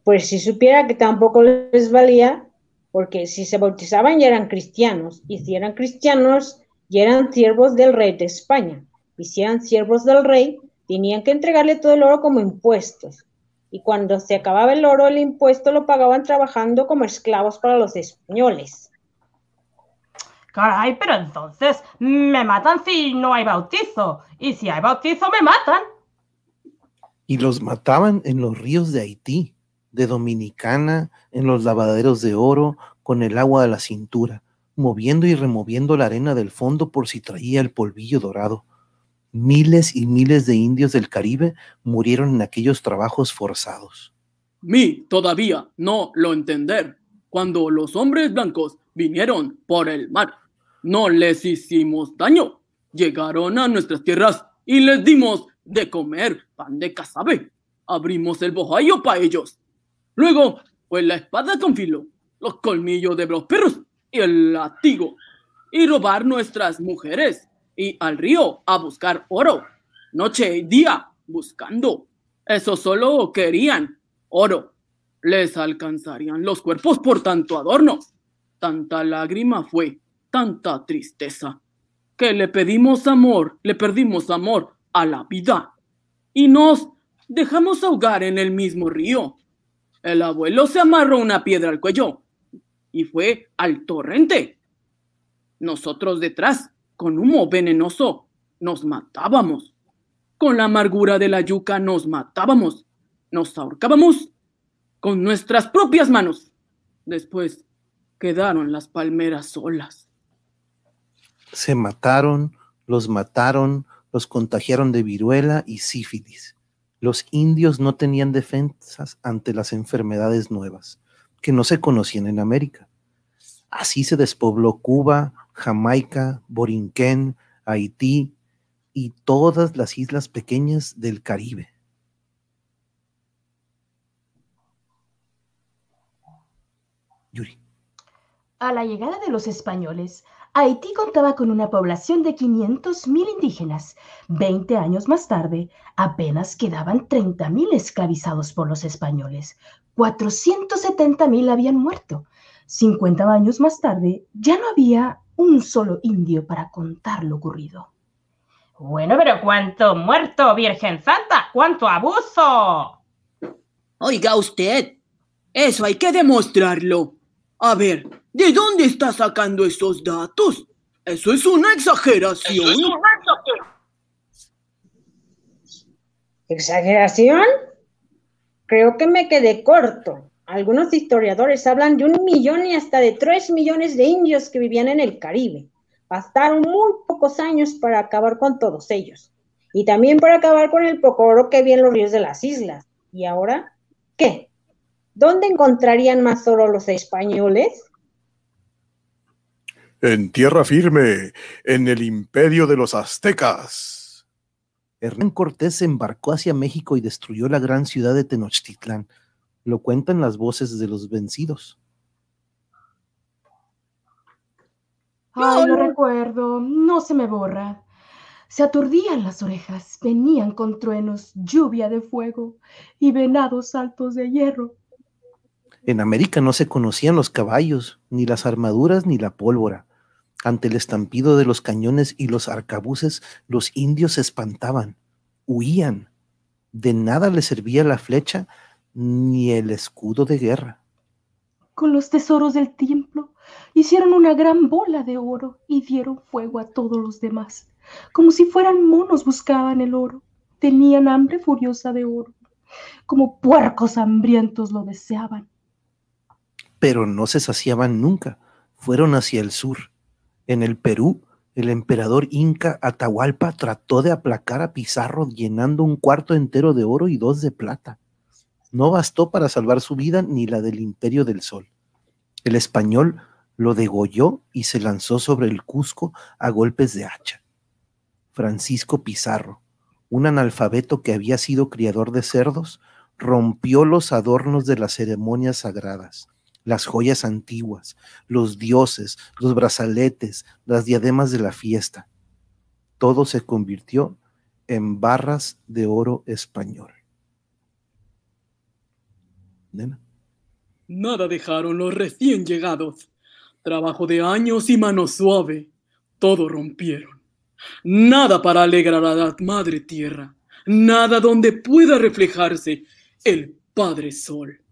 Pues si supiera que tampoco les valía, porque si se bautizaban ya eran cristianos, y si eran cristianos ya eran siervos del rey de España, y si eran siervos del rey, tenían que entregarle todo el oro como impuestos, y cuando se acababa el oro, el impuesto lo pagaban trabajando como esclavos para los españoles. Caray, pero entonces me matan si no hay bautizo, y si hay bautizo me matan. Y los mataban en los ríos de Haití de Dominicana en los lavaderos de oro con el agua de la cintura, moviendo y removiendo la arena del fondo por si traía el polvillo dorado. Miles y miles de indios del Caribe murieron en aquellos trabajos forzados. Mi todavía no lo entender. Cuando los hombres blancos vinieron por el mar, no les hicimos daño. Llegaron a nuestras tierras y les dimos de comer pan de casabe. Abrimos el bojayo para ellos Luego fue la espada con filo, los colmillos de los perros y el latigo. Y robar nuestras mujeres y al río a buscar oro. Noche y día buscando. Eso solo querían oro. Les alcanzarían los cuerpos por tanto adorno. Tanta lágrima fue, tanta tristeza, que le pedimos amor, le perdimos amor a la vida. Y nos dejamos ahogar en el mismo río el abuelo se amarró una piedra al cuello y fue al torrente. Nosotros detrás, con humo venenoso, nos matábamos. Con la amargura de la yuca nos matábamos. Nos ahorcábamos con nuestras propias manos. Después quedaron las palmeras solas. Se mataron, los mataron, los contagiaron de viruela y sífilis los indios no tenían defensas ante las enfermedades nuevas, que no se conocían en América. Así se despobló Cuba, Jamaica, Borinquén, Haití y todas las islas pequeñas del Caribe. Yuri. A la llegada de los españoles, Haití contaba con una población de 500.000 indígenas. Veinte años más tarde, apenas quedaban 30.000 esclavizados por los españoles. 470.000 habían muerto. 50 años más tarde, ya no había un solo indio para contar lo ocurrido. Bueno, pero ¿cuánto muerto, Virgen Santa? ¿Cuánto abuso? Oiga usted, eso hay que demostrarlo. A ver, ¿de dónde está sacando esos datos? Eso es una exageración. ¿Exageración? Creo que me quedé corto. Algunos historiadores hablan de un millón y hasta de tres millones de indios que vivían en el Caribe. Bastaron muy pocos años para acabar con todos ellos. Y también para acabar con el poco oro que había en los ríos de las islas. ¿Y ahora qué? ¿Dónde encontrarían más oro los españoles? En tierra firme, en el imperio de los aztecas. Hernán Cortés embarcó hacia México y destruyó la gran ciudad de Tenochtitlán. Lo cuentan las voces de los vencidos. Ay, lo recuerdo, no se me borra. Se aturdían las orejas, venían con truenos, lluvia de fuego y venados altos de hierro. En América no se conocían los caballos, ni las armaduras, ni la pólvora. Ante el estampido de los cañones y los arcabuces, los indios se espantaban, huían. De nada les servía la flecha ni el escudo de guerra. Con los tesoros del templo hicieron una gran bola de oro y dieron fuego a todos los demás. Como si fueran monos buscaban el oro. Tenían hambre furiosa de oro. Como puercos hambrientos lo deseaban. Pero no se saciaban nunca. Fueron hacia el sur. En el Perú, el emperador inca Atahualpa trató de aplacar a Pizarro llenando un cuarto entero de oro y dos de plata. No bastó para salvar su vida ni la del imperio del sol. El español lo degolló y se lanzó sobre el Cusco a golpes de hacha. Francisco Pizarro, un analfabeto que había sido criador de cerdos, rompió los adornos de las ceremonias sagradas, las joyas antiguas, los dioses, los brazaletes, las diademas de la fiesta. Todo se convirtió en barras de oro español. Nada dejaron los recién llegados. Trabajo de años y mano suave. Todo rompieron. Nada para alegrar a la madre tierra. Nada donde pueda reflejarse el Padre Sol.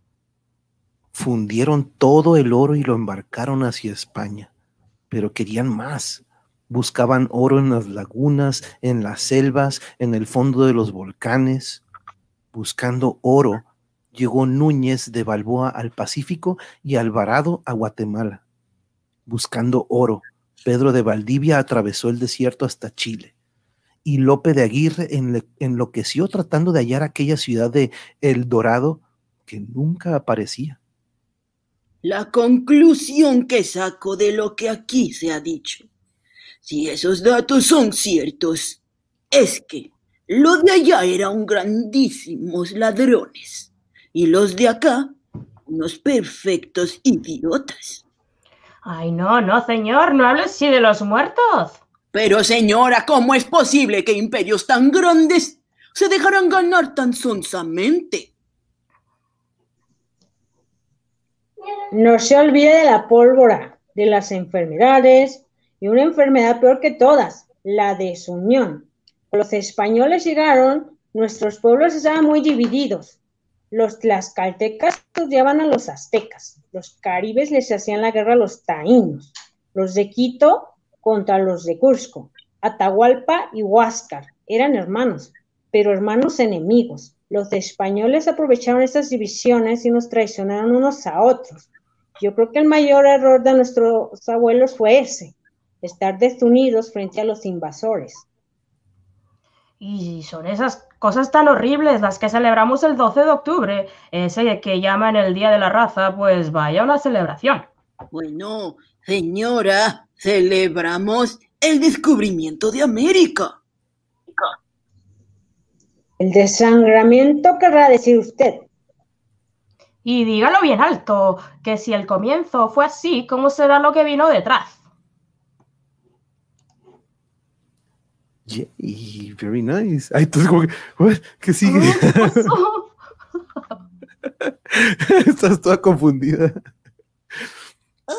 Fundieron todo el oro y lo embarcaron hacia España. Pero querían más. Buscaban oro en las lagunas, en las selvas, en el fondo de los volcanes. Buscando oro, llegó Núñez de Balboa al Pacífico y Alvarado a Guatemala. Buscando oro, Pedro de Valdivia atravesó el desierto hasta Chile. Y Lope de Aguirre enloqueció tratando de hallar aquella ciudad de El Dorado que nunca aparecía. La conclusión que saco de lo que aquí se ha dicho, si esos datos son ciertos, es que los de allá eran grandísimos ladrones y los de acá unos perfectos idiotas. Ay, no, no, señor, no hables así de los muertos. Pero, señora, ¿cómo es posible que imperios tan grandes se dejaran ganar tan sonsamente? No se olvide de la pólvora, de las enfermedades y una enfermedad peor que todas, la desunión. Los españoles llegaron, nuestros pueblos estaban muy divididos. Los tlaxcaltecas odiaban a los aztecas, los caribes les hacían la guerra a los taínos, los de Quito contra los de Cusco, Atahualpa y Huáscar eran hermanos, pero hermanos enemigos. Los españoles aprovecharon estas divisiones y nos traicionaron unos a otros. Yo creo que el mayor error de nuestros abuelos fue ese, estar desunidos frente a los invasores. Y son esas cosas tan horribles las que celebramos el 12 de octubre, ese que llaman el Día de la Raza, pues vaya una celebración. Bueno, señora, celebramos el descubrimiento de América. El desangramiento querrá decir usted. Y dígalo bien alto, que si el comienzo fue así, ¿cómo será lo que vino detrás? Yeah, very nice. Ay, entonces, como que, what? ¿qué sigue? ¿Qué pasó? Estás toda confundida. Ah.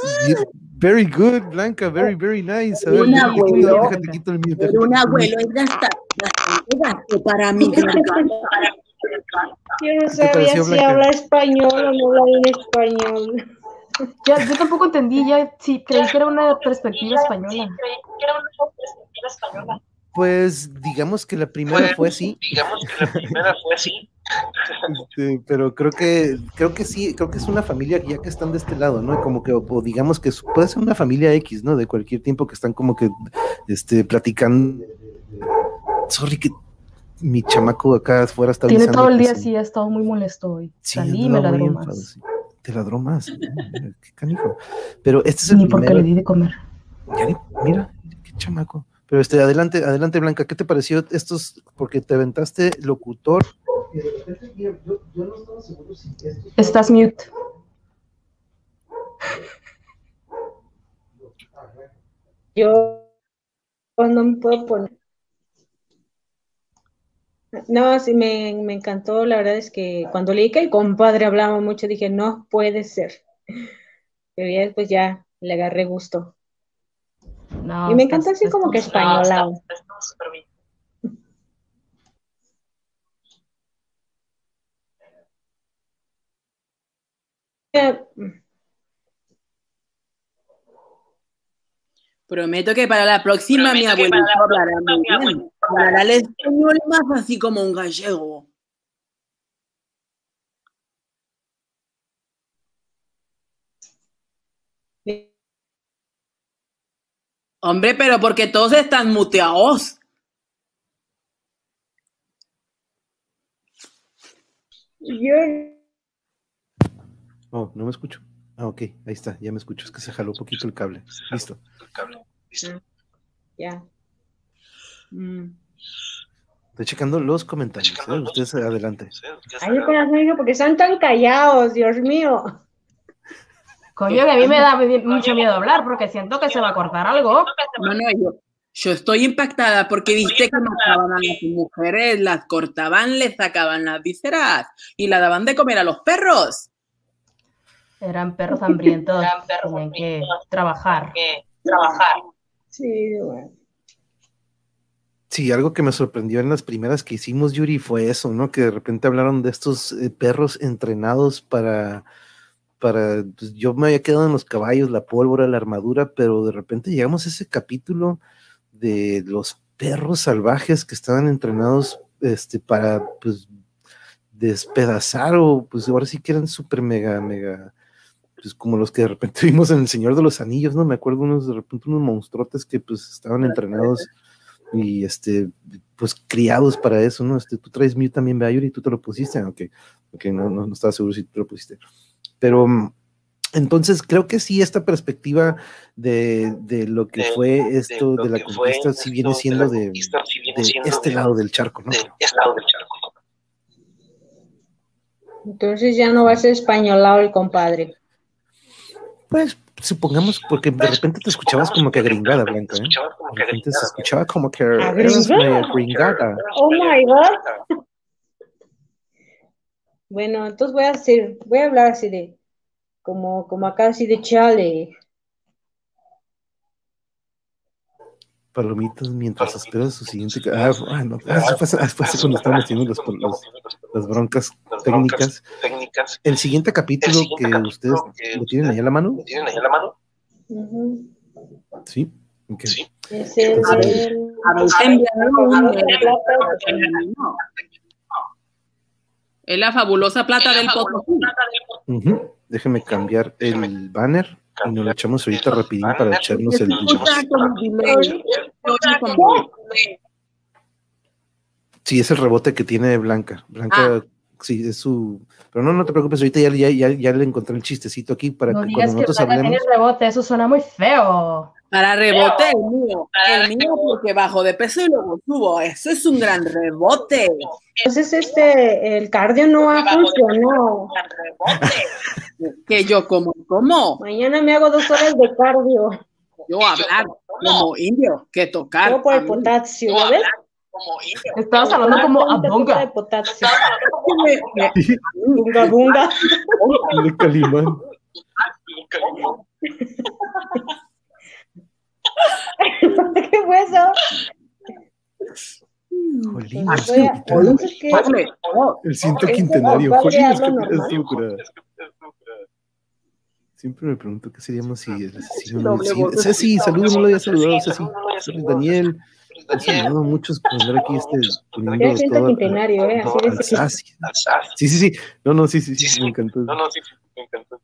Very good, Blanca, very, very nice. A ver, Un déjate quito- abuelo. déjate quito el mío, déjate un abuelo es para mí. Yo no sabía pareció, si habla español o no habla en español. Ya, yo tampoco entendí, ya sí, creí que era una perspectiva española. Pues digamos que la primera fue así. Digamos que la primera fue así. Este, pero creo que creo que sí, creo que es una familia ya que están de este lado, ¿no? Como que o, o digamos que puede ser una familia X, ¿no? De cualquier tiempo que están como que este platicando. Sorry que mi chamaco acá afuera está Tiene todo el día así, ha estado muy molesto hoy. Sí, Salí y me ladró más. sí. Te ladró más. Qué canijo. Pero este es el Ni porque primero. le di de comer. Ya mira, qué chamaco. Pero este, adelante, adelante, Blanca, ¿qué te pareció estos? Porque te aventaste locutor. Estás mute. Yo no me puedo poner. No, sí, me, me encantó. La verdad es que cuando leí que el compadre hablaba mucho, dije, no puede ser. Pero ya después ya le agarré gusto. No, y me encanta así como que españolado. Ya, Prometo que para la próxima mi abuelito hablará muy bien. Hablará el español más así como un gallego. Hombre, pero porque todos están muteados. Yo Oh, no me escucho. Ah, ok, ahí está, ya me escucho. Es que se jaló un poquito el cable. Listo. ya. Mm. Estoy checando los comentarios. ¿eh? Ustedes adelante. Ay, digo porque están tan callados, Dios mío. Coño, que a mí me da mucho miedo hablar porque siento que se va a cortar algo. No, no, yo, yo estoy impactada porque viste que mataban a las mujeres, las cortaban, les sacaban las vísceras y la daban de comer a los perros. Eran perros hambrientos, tenían que trabajar. Sí, bueno. Sí, algo que me sorprendió en las primeras que hicimos, Yuri, fue eso, ¿no? Que de repente hablaron de estos eh, perros entrenados para, para, pues, yo me había quedado en los caballos, la pólvora, la armadura, pero de repente llegamos a ese capítulo de los perros salvajes que estaban entrenados, este, para, pues, despedazar o, pues, ahora sí que eran súper mega, mega, pues, como los que de repente vimos en El Señor de los Anillos, ¿no? Me acuerdo unos, de repente unos monstruotes que, pues, estaban entrenados y este, pues criados para eso, ¿no? Este, tú traes Mew también, ¿verdad, Yuri? ¿Tú te lo pusiste? Ok, ok, no, no, no estaba seguro si tú lo pusiste. Pero mm, entonces creo que sí, esta perspectiva de, de lo que De- fue esto de la conquista, sí viene siendo la de, este de- lado del charco, ¿no? de este lado del charco. Entonces ya no va a ser españolado el compadre. Pues supongamos, porque de repente te escuchabas como que agringada, Blanca, ¿eh? De repente se escuchaba como que eras ¿Agringada? medio agringada. Oh my God. Bueno, entonces voy a hacer, voy a hablar así de, como, como acá así de chale. Palomitas mientras esperas su siguiente. Ah, ah, no, ah, ah, fue así cuando estábamos teniendo los- los- las broncas Las técnicas. broncas técnicas. El siguiente capítulo siguiente que ustedes lo tienen ahí a la mano, ¿Lo tienen ahí a la mano? Sí. Es el, Entonces, el- Habéis enviado un- No. Es la fabulosa plata del Potosí. ujú, Déjeme cambiar el banner y nos lo echamos ahorita rapidín para echarnos el Sí, es el rebote que tiene Blanca. Blanca, sí, es su. Pero no, no te preocupes, ahorita ya, ya, ya, ya le encontré el chistecito aquí para No que digas cuando que nosotros Blanca tiene hablemos. rebote, eso suena muy feo. Para rebote el mío. El mío porque bajo de peso y luego subo. Eso es un gran rebote. Entonces este, el cardio no ha funcionado. Que yo como, como. Mañana me hago dos horas de cardio. yo hablar como indio que tocar. Todo por el potasio, Yo ¿ya ves? hablar como indio. Estabas hablando como abonga. de potasio. Bunga, bunga. De Calimán. ¿Qué fue eso? Jolín, Pues voy a- el. Oh, El Ese quintenario. Jolín, es que es. Siempre me pregunto qué seríamos si el asesino no. Ceci, saludos, no lo había saludado, Ceci. Daniel, he saludado a muchos por andar aquí este, poniendo siento todo quintenario, ¿eh? Así. Sí, sí, sí. No, no, sí, sí, sí, me encantó. No, no, sí, sí, me encantó.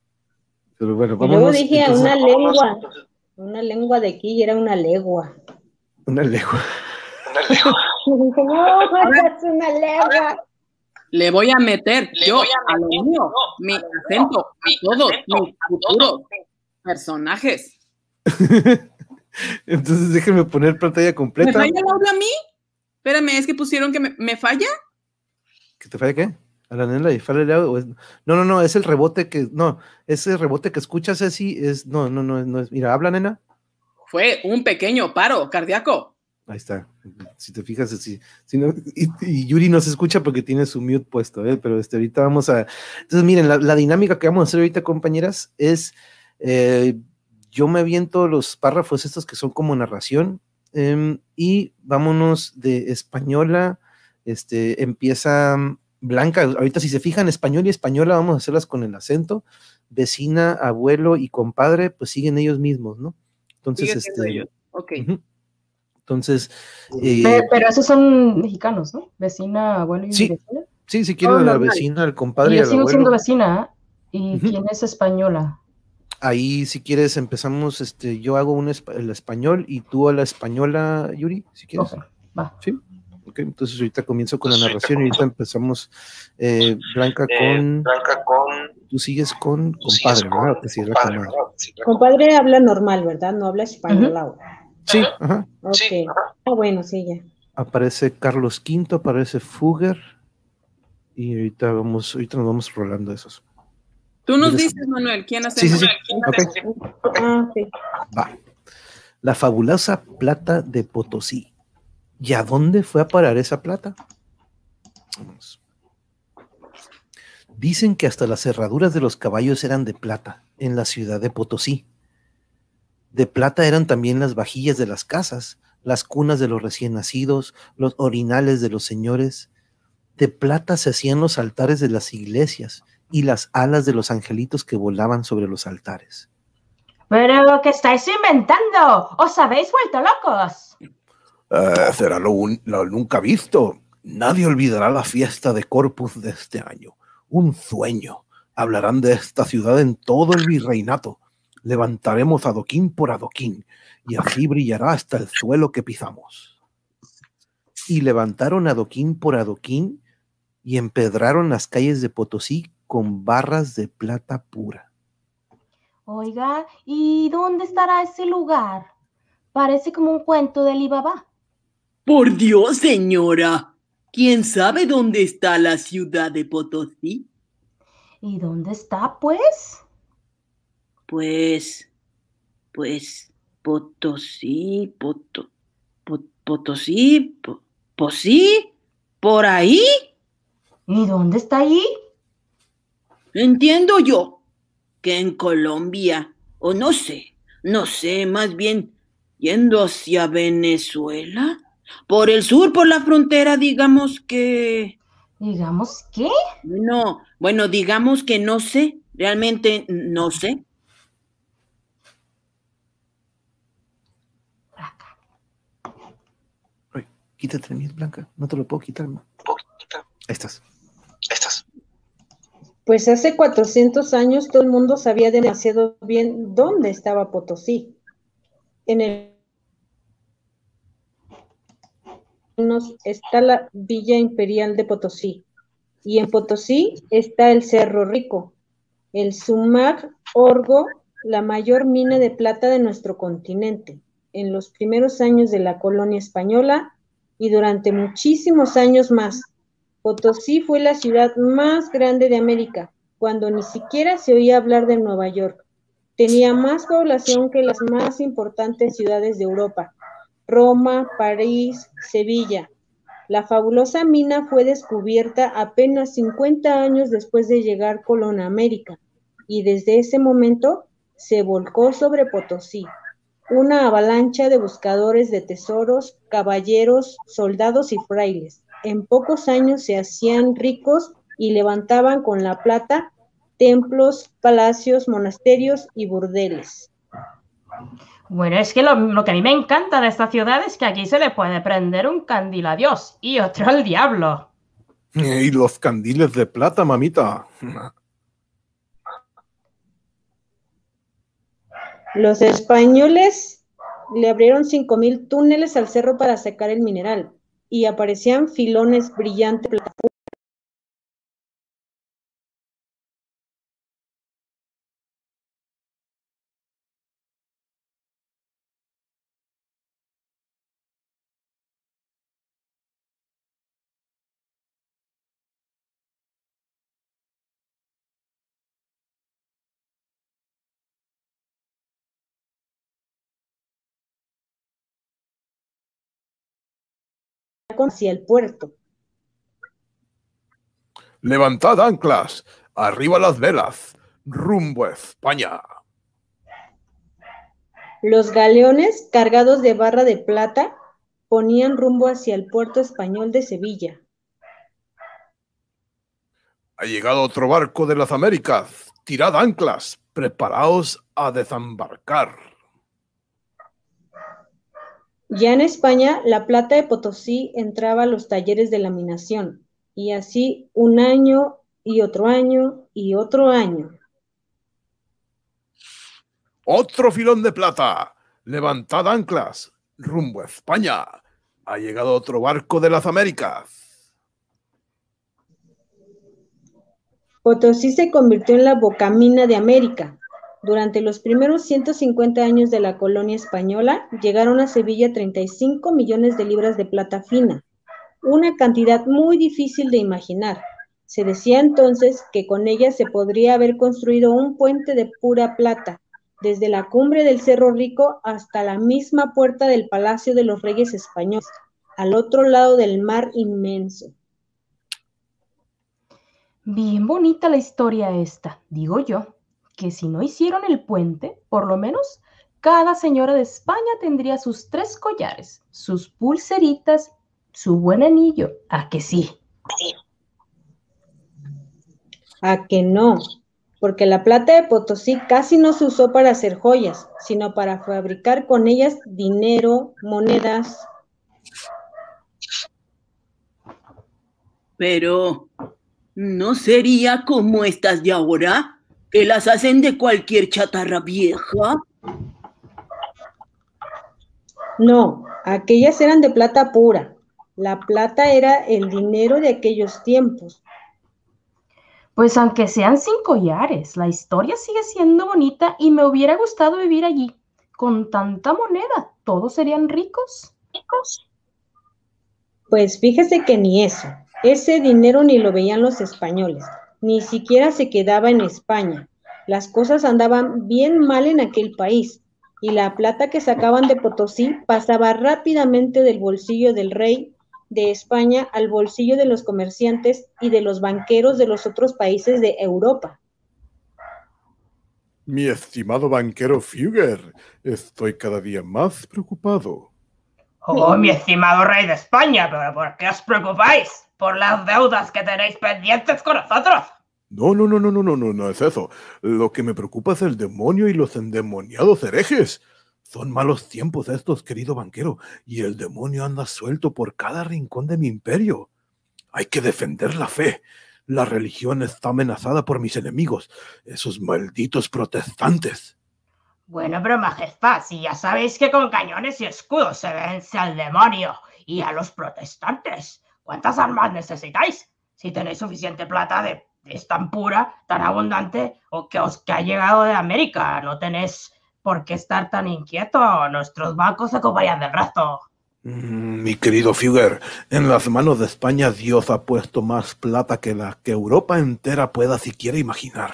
Pero bueno, Y luego vámonos. dije entonces, una lengua. Una lengua de aquí y era una legua. Una legua. Una lengua. Y dije, no, es una legua. Le voy a meter Le yo voy a a lo mío, mi a acento, mi a todos, mis futuros personajes. Entonces déjenme poner pantalla ¿Me completa. falla el audio a mí? Espérame, es que pusieron que me, me falla. ¿Que te falla qué? ¿A la nena le falla el es- No, no, no, es el rebote que. No, ese rebote que escuchas, Ceci, es. No, no, no, no es. Mira, habla, nena. Fue un pequeño paro cardíaco. Ahí está. Si te fijas, si, si no, y, y Yuri no se escucha porque tiene su mute puesto, ¿eh? pero este, ahorita vamos a. Entonces, miren, la, la dinámica que vamos a hacer ahorita, compañeras, es. eh, yo me aviento los párrafos estos que son como narración em, y vámonos de española. Este, empieza Blanca. Ahorita, si se fijan, español y española, vamos a hacerlas con el acento. Vecina, abuelo y compadre, pues siguen ellos mismos, ¿no? Entonces, este. ellos. Ok. Entonces, eh, Pe- Pero esos son mexicanos, ¿no? Vecina, abuelo y Sí, vecina. sí, si quieren Oh, a la normal. vecina, al compadre y yo al sigo siendo vecina. ¿Y Ujú. quién es española? Ahí, si quieres, empezamos, este, yo hago un espa- el español y tú a la española, Yuri, si quieres. Va. Sí. Ok, entonces ahorita comienzo con la Entonces, narración y ahorita empezamos, eh, Blanca, Eh, con, Blanca con. tú sigues con tú sigues compadre, con ¿verdad? Compadre, comadre. ¿verdad? Sí, la Compadre habla normal, ¿verdad? No habla español ahora. Sí, ajá. Ok. Sí, ajá. Ah, bueno, sí, ya. Aparece Carlos V, aparece Fugger y ahorita vamos, ahorita nos vamos rolando esos. Tú nos dices, Manuel, ¿quién hace? Sí, sí. Ah, ok. Va. La fabulosa plata de Potosí. ¿Y a dónde fue a parar esa plata? Dicen que hasta las cerraduras de los caballos eran de plata en la ciudad de Potosí. De plata eran también las vajillas de las casas, las cunas de los recién nacidos, los orinales de los señores. De plata se hacían los altares de las iglesias y las alas de los angelitos que volaban sobre los altares. ¿Pero qué estáis inventando? ¿Os habéis vuelto locos? Eh, será lo, un- lo nunca visto. Nadie olvidará la fiesta de Corpus de este año. Un sueño. Hablarán de esta ciudad en todo el virreinato. Levantaremos adoquín por adoquín y así brillará hasta el suelo que pisamos. y levantaron adoquín por adoquín y empedraron las calles de Potosí con barras de plata pura. Oiga, ¿y dónde estará ese lugar? Parece como un cuento de Alibaba. Por Dios, señora. ¿Quién sabe dónde está la ciudad de Potosí? ¿Y dónde está, pues? Pues, pues, Potosí, Poto, Po- Potosí, Po- Posí, por ahí. ¿Y dónde está allí? Entiendo yo que en Colombia, o no sé, no sé, más bien yendo hacia Venezuela, por el sur, por la frontera, digamos que... Digamos, ¿qué? No, bueno, digamos que no sé, realmente no sé. Ay, quítate el Blanca. No te lo puedo quitar. Ahí estás. Estas. Pues hace 400 años todo el mundo sabía demasiado bien dónde estaba Potosí. En el está la Villa Imperial de Potosí. Y en Potosí está el Cerro Rico, el Sumar Orgo, la mayor mina de plata de nuestro continente. En los primeros años de la colonia española y durante muchísimos años más. Potosí fue la ciudad más grande de América, cuando ni siquiera se oía hablar de Nueva York. tenía más población que las más importantes ciudades de Europa, Roma, París, Sevilla. La fabulosa mina fue descubierta apenas 50 años después de llegar Colón a América y desde ese momento se volcó sobre Potosí. Una avalancha de buscadores de tesoros, caballeros, soldados y frailes. En pocos años se hacían ricos y levantaban con la plata templos, palacios, monasterios y burdeles. Bueno, es que lo, lo que a mí me encanta de esta ciudad es que aquí se le puede prender un candil a Dios y otro al diablo. Y los candiles de plata, mamita. Los españoles le abrieron 5.000 túneles al cerro para sacar el mineral y aparecían filones brillantes hacia el puerto. Levantad anclas, arriba las velas, rumbo a España. Los galeones cargados de barra de plata ponían rumbo hacia el puerto español de Sevilla. Ha llegado otro barco de las Américas. Tirad anclas, preparaos a desembarcar. Ya en España, la plata de Potosí entraba a los talleres de laminación, y así un año y otro año y otro año. Otro filón de plata. Levantad anclas, rumbo a España. Ha llegado otro barco de las Américas. Potosí se convirtió en la bocamina de América. Durante los primeros 150 años de la colonia española, llegaron a Sevilla 35 millones de libras de plata fina, una cantidad muy difícil de imaginar. Se decía entonces que con ella se podría haber construido un puente de pura plata, desde la cumbre del Cerro Rico hasta la misma puerta del Palacio de los Reyes Españoles, al otro lado del mar inmenso. Bien bonita la historia esta, digo yo, que si no hicieron el puente, por lo menos cada señora de España tendría sus tres collares, sus pulseritas, su buen anillo. ¿A que sí? A que no, porque la plata de Potosí casi no se usó para hacer joyas, sino para fabricar con ellas dinero, monedas. Pero, ¿no sería como estas de ahora? Que las hacen de cualquier chatarra vieja. No, aquellas eran de plata pura. La plata era el dinero de aquellos tiempos. Pues aunque sean sin collares, la historia sigue siendo bonita y me hubiera gustado vivir allí. Con tanta moneda, ¿todos serían ricos? Pues fíjese que ni eso. Ese dinero ni lo veían los españoles, ni siquiera se quedaba en España. Las cosas andaban bien mal en aquel país y la plata que sacaban de Potosí pasaba rápidamente del bolsillo del rey de España al bolsillo de los comerciantes y de los banqueros de los otros países de Europa. Mi estimado banquero Fugger, estoy cada día más preocupado. Oh, mi estimado rey de España, pero ¿por qué os preocupáis? Por las deudas que tenéis pendientes con nosotros. No, no, no, no, no, no, no, no es eso. Lo que me preocupa es el demonio y los endemoniados herejes. Son malos tiempos estos, querido banquero, y el demonio anda suelto por cada rincón de mi imperio. Hay que defender la fe. La religión está amenazada por mis enemigos, esos malditos protestantes. Bueno, pero majestad, si ya sabéis que con cañones y escudos se vence al demonio y a los protestantes, ¿cuántas armas necesitáis? Si tenéis suficiente plata de es tan pura, tan abundante, o que os que ha llegado de América, no tenéis por qué estar tan inquieto. Nuestros bancos se ocuparían del resto. Mm, mi querido Fugger, en las manos de España Dios ha puesto más plata que la que Europa entera pueda siquiera imaginar.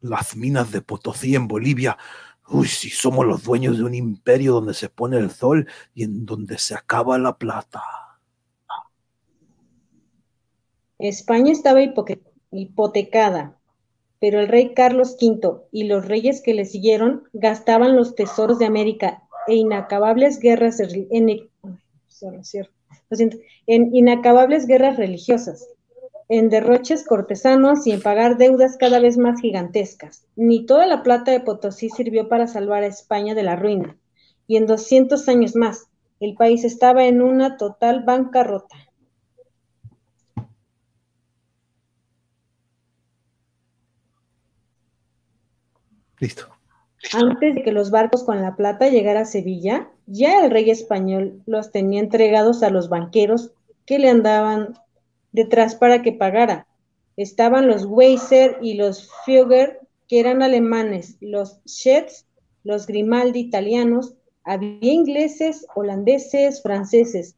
las minas de Potosí en Bolivia. Uy, si somos los dueños de un imperio donde se pone el sol y en donde se acaba la plata. España estaba hipotecada, pero el rey Carlos V y los reyes que le siguieron gastaban los tesoros de América e guerras en, siento, en inacabables guerras religiosas, en derroches cortesanos y en pagar deudas cada vez más gigantescas. Ni toda la plata de Potosí sirvió para salvar a España de la ruina, y en 200 años más, el país estaba en una total bancarrota. Listo. Antes de que los barcos con la plata llegara a Sevilla, ya el rey español los tenía entregados a los banqueros que le andaban detrás para que pagara. Estaban los Weiser y los Fugger, que eran alemanes, los Schets, los Grimaldi italianos, había ingleses, holandeses, franceses,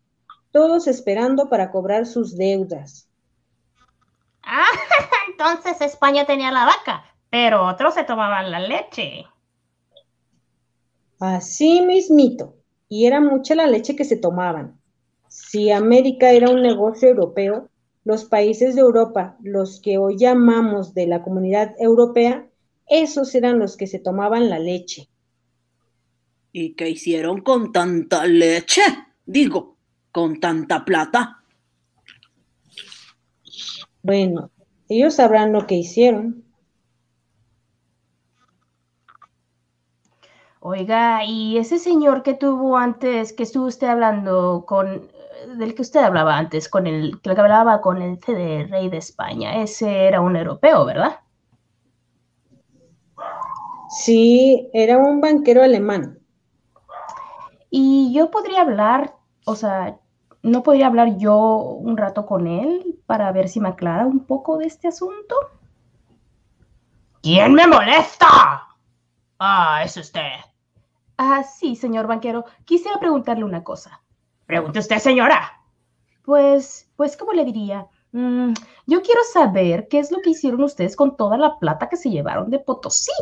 todos esperando para cobrar sus deudas. Ah, entonces España tenía la vaca, pero otros se tomaban la leche. Así mismito, y era mucha la leche que se tomaban. Si América era un negocio europeo, los países de Europa, los que hoy llamamos de la comunidad europea, esos eran los que se tomaban la leche. ¿Y qué hicieron con tanta leche? Digo, con tanta plata. Bueno, ellos sabrán lo que hicieron. Oiga, y ese señor que tuvo antes, que estuvo usted hablando con, del que usted hablaba antes, con el que hablaba con el CD rey de España, ese era un europeo, ¿verdad? Sí, era un banquero alemán. Y yo podría hablar, o sea, ¿no podría hablar yo un rato con él para ver si me aclara un poco de este asunto? ¿Quién me molesta? Ah, es usted. Ah, sí, señor banquero. Quisiera preguntarle una cosa. Pregunte usted, señora. Pues, pues, ¿cómo le diría? Mm, yo quiero saber qué es lo que hicieron ustedes con toda la plata que se llevaron de Potosí.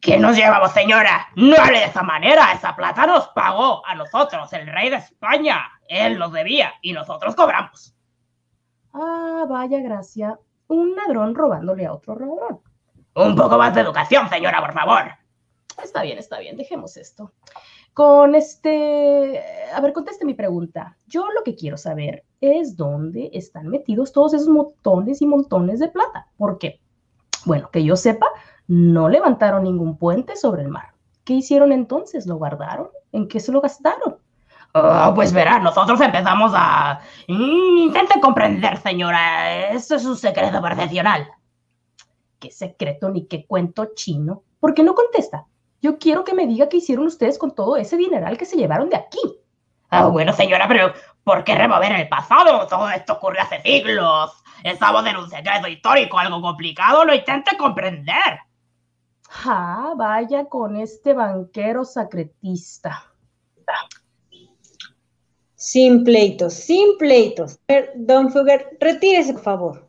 ¿Qué nos llevamos, señora? No hable de esa manera. Esa plata nos pagó a nosotros, el rey de España. Él nos debía y nosotros cobramos. Ah, vaya gracia. Un ladrón robándole a otro ladrón. Un poco más de educación, señora, por favor. Está bien, está bien, dejemos esto. Con este, a ver, conteste mi pregunta. Yo lo que quiero saber es dónde están metidos todos esos montones y montones de plata. ¿Por qué? Bueno, que yo sepa, no levantaron ningún puente sobre el mar. ¿Qué hicieron entonces? ¿Lo guardaron? ¿En qué se lo gastaron? Oh, pues verá, nosotros empezamos a... Mm, intente comprender, señora. Eso es un secreto profesional. ¿Qué secreto ni qué cuento chino? ¿Por qué no contesta? Yo quiero que me diga qué hicieron ustedes con todo ese dineral que se llevaron de aquí. Ah, bueno, señora, pero ¿por qué remover el pasado? Todo esto ocurrió hace siglos. Estamos en un secreto histórico, algo complicado. Lo intente comprender. Ah, vaya con este banquero sacretista. Sin pleitos, sin pleitos. Don Fugger, retírese, por favor.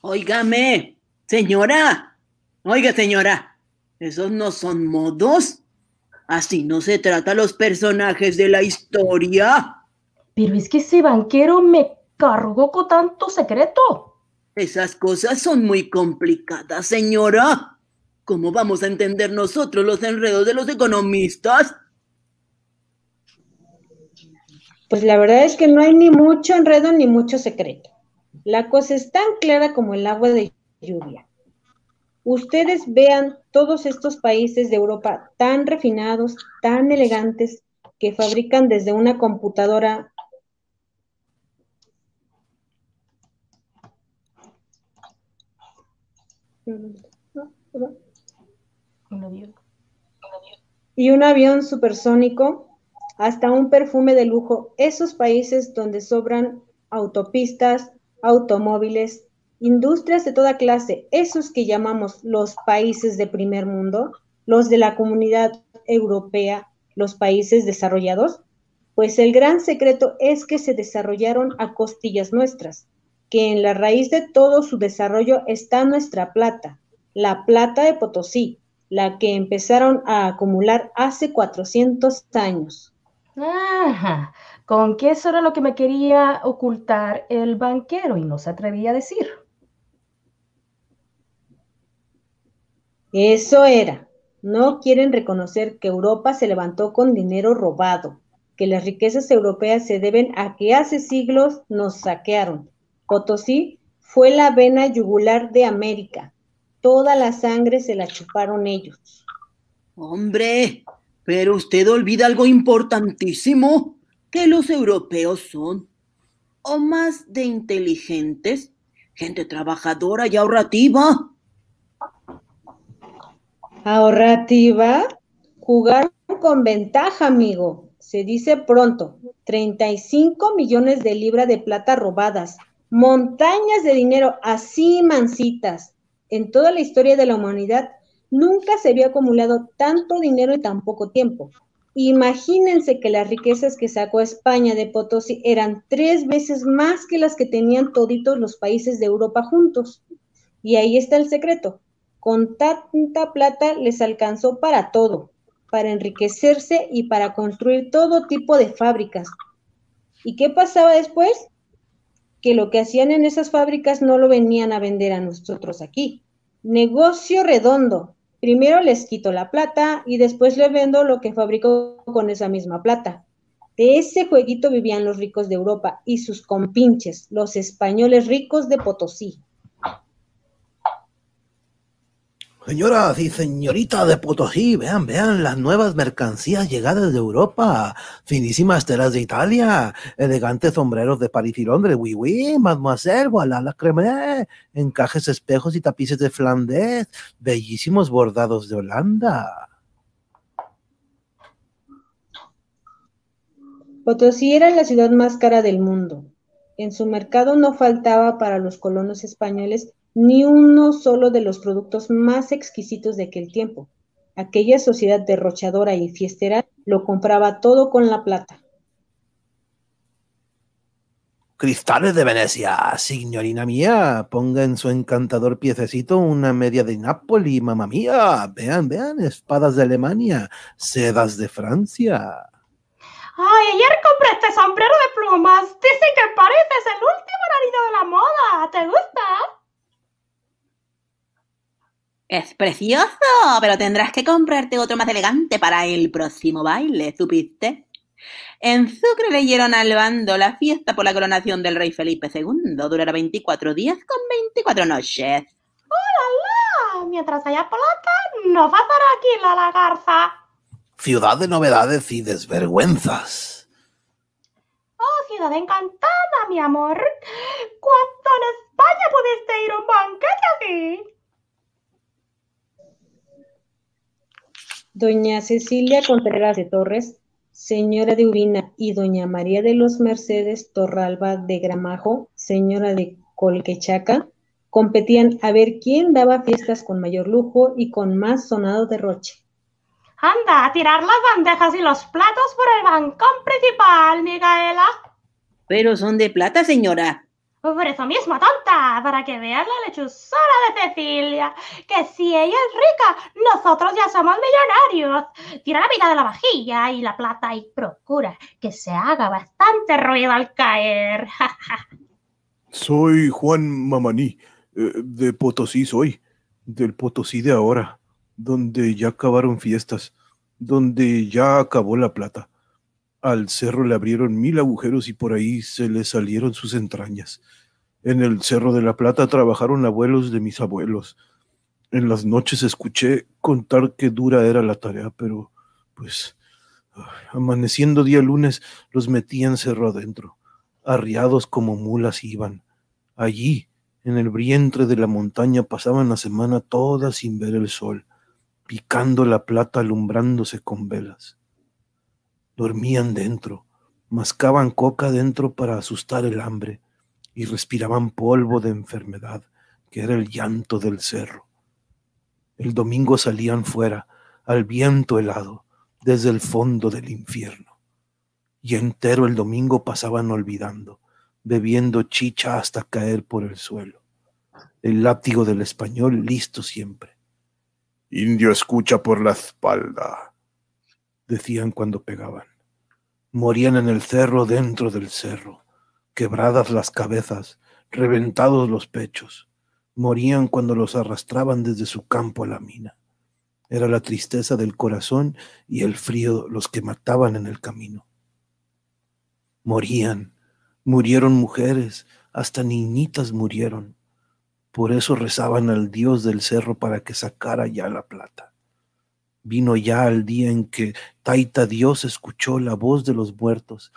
Óigame, señora. Oiga, señora. ¿Esos no son modos? Así no se trata a los personajes de la historia. Pero es que ese banquero me cargó con tanto secreto. Esas cosas son muy complicadas, señora. ¿Cómo vamos a entender nosotros los enredos de los economistas? Pues la verdad es que no hay ni mucho enredo ni mucho secreto. La cosa es tan clara como el agua de lluvia. Ustedes vean todos estos países de Europa tan refinados, tan elegantes, que fabrican desde una computadora Un avión. y un avión supersónico hasta un perfume de lujo, esos países donde sobran autopistas, automóviles, industrias de toda clase, esos que llamamos los países de primer mundo, los de la comunidad europea, los países desarrollados, pues el gran secreto es que se desarrollaron a costillas nuestras, que en la raíz de todo su desarrollo está nuestra plata, la plata de Potosí, la que empezaron a acumular hace 400 años. Ajá, con que eso era lo que me quería ocultar el banquero y no se atrevía a decir. Eso era. No quieren reconocer que Europa se levantó con dinero robado, que las riquezas europeas se deben a que hace siglos nos saquearon. Potosí fue la vena yugular de América. Toda la sangre se la chuparon ellos. Hombre, pero usted olvida algo importantísimo, que los europeos son o más de inteligentes, gente trabajadora y ahorrativa. Ahorrativa, jugaron con ventaja, amigo. Se dice pronto, 35 millones de libras de plata robadas, montañas de dinero así mancitas. En toda la historia de la humanidad nunca se había acumulado tanto dinero en tan poco tiempo. Imagínense que las riquezas que sacó España de Potosí eran tres veces más que las que tenían toditos los países de Europa juntos. Y ahí está el secreto. Con tanta plata les alcanzó para todo, para enriquecerse y para construir todo tipo de fábricas. ¿Y qué pasaba después? Que lo que hacían en esas fábricas no lo venían a vender a nosotros aquí. Negocio redondo. Primero les quito la plata y después le vendo lo que fabrico con esa misma plata. De ese jueguito vivían los ricos de Europa y sus compinches, los españoles ricos de Potosí. Señoras y señoritas de Potosí, vean, vean las nuevas mercancías llegadas de Europa. Finísimas telas de Italia, elegantes sombreros de París y Londres, oui, oui, mademoiselle, voilà la creme, encajes, espejos y tapices de Flandes, bellísimos bordados de Holanda. Potosí era la ciudad más cara del mundo. En su mercado no faltaba para los colonos españoles ni uno solo de los productos más exquisitos de aquel tiempo. Aquella sociedad derrochadora y fiestera lo compraba todo con la plata. Cristales de Venecia, signorina mía, ponga en su encantador piececito una media de Nápoli, mamá mía. Vean, vean, espadas de Alemania, sedas de Francia. Ay, ayer compré este sombrero de plumas. Dicen que pareces el último marido de la moda. ¿Te gusta? Es precioso, pero tendrás que comprarte otro más elegante para el próximo baile, ¿supiste? En Sucre leyeron al bando la fiesta por la coronación del rey Felipe II. Durará 24 días con 24 noches. ¡Hola! Mientras haya plata, no faltará aquí la lagarza. Ciudad de novedades y desvergüenzas. Oh, ciudad encantada, mi amor. ¿Cuándo en España pudiste ir a un banquete así? Doña Cecilia Contreras de Torres, señora de Urina, y doña María de los Mercedes Torralba de Gramajo, señora de Colquechaca, competían a ver quién daba fiestas con mayor lujo y con más sonado derroche. Anda, a tirar las bandejas y los platos por el bancón principal, Micaela. Pero son de plata, señora. Por eso mismo, tonta, para que veas la lechuzona de Cecilia, que si ella es rica, nosotros ya somos millonarios. Tira la mitad de la vajilla y la plata y procura que se haga bastante ruido al caer. Soy Juan Mamaní, eh, de Potosí soy, del Potosí de ahora, donde ya acabaron fiestas, donde ya acabó la plata. Al cerro le abrieron mil agujeros y por ahí se le salieron sus entrañas. En el Cerro de la Plata trabajaron abuelos de mis abuelos. En las noches escuché contar qué dura era la tarea, pero pues amaneciendo día lunes los metían cerro adentro. Arriados como mulas iban. Allí, en el vientre de la montaña, pasaban la semana toda sin ver el sol, picando la plata alumbrándose con velas. Dormían dentro, mascaban coca dentro para asustar el hambre y respiraban polvo de enfermedad, que era el llanto del cerro. El domingo salían fuera, al viento helado, desde el fondo del infierno. Y entero el domingo pasaban olvidando, bebiendo chicha hasta caer por el suelo. el látigo del español listo siempre. Indio escucha por la espalda, decían cuando pegaban. Morían en el cerro dentro del cerro, quebradas las cabezas, reventados los pechos. Morían cuando los arrastraban desde su campo a la mina. Era la tristeza del corazón y el frío los que mataban en el camino. Morían, murieron mujeres, hasta niñitas murieron. Por eso rezaban al Dios del cerro para que sacara ya la plata. Vino ya el día en que Taita Dios escuchó la voz de los muertos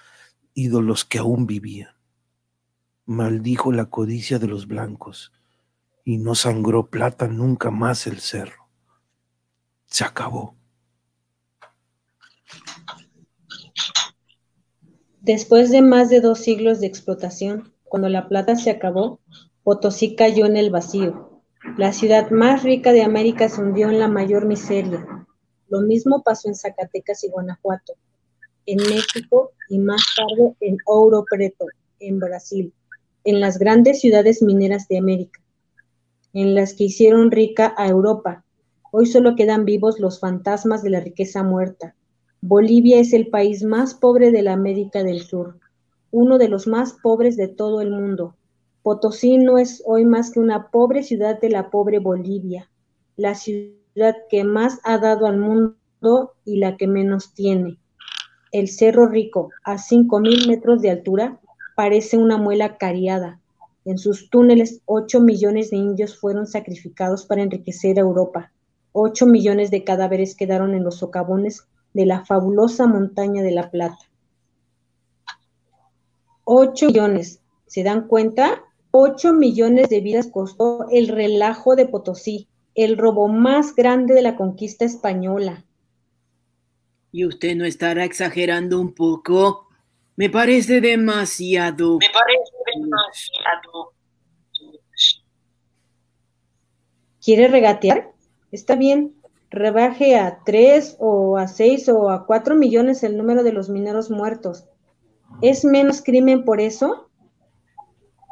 y de los que aún vivían. Maldijo la codicia de los blancos y no sangró plata nunca más el cerro. Se acabó. Después de más de dos siglos de explotación, cuando la plata se acabó, Potosí cayó en el vacío. La ciudad más rica de América se hundió en la mayor miseria. Lo mismo pasó en Zacatecas y Guanajuato, en México y más tarde en Ouro Preto, en Brasil, en las grandes ciudades mineras de América, en las que hicieron rica a Europa. Hoy solo quedan vivos los fantasmas de la riqueza muerta. Bolivia es el país más pobre de la América del Sur, uno de los más pobres de todo el mundo. Potosí no es hoy más que una pobre ciudad de la pobre Bolivia, la que más ha dado al mundo y la que menos tiene. El Cerro Rico, a 5.000 metros de altura, parece una muela cariada. En sus túneles, 8 millones de indios fueron sacrificados para enriquecer a Europa. 8 millones de cadáveres quedaron en los socavones de la fabulosa montaña de la Plata. 8 millones, ¿se dan cuenta? 8 millones de vidas costó el relajo de Potosí, el robo más grande de la conquista española. ¿Y usted no estará exagerando un poco? Me parece demasiado. Me parece demasiado. ¿Quiere regatear? Está bien, rebaje a 3 o a 6 o a 4 millones el número de los mineros muertos. ¿Es menos crimen por eso?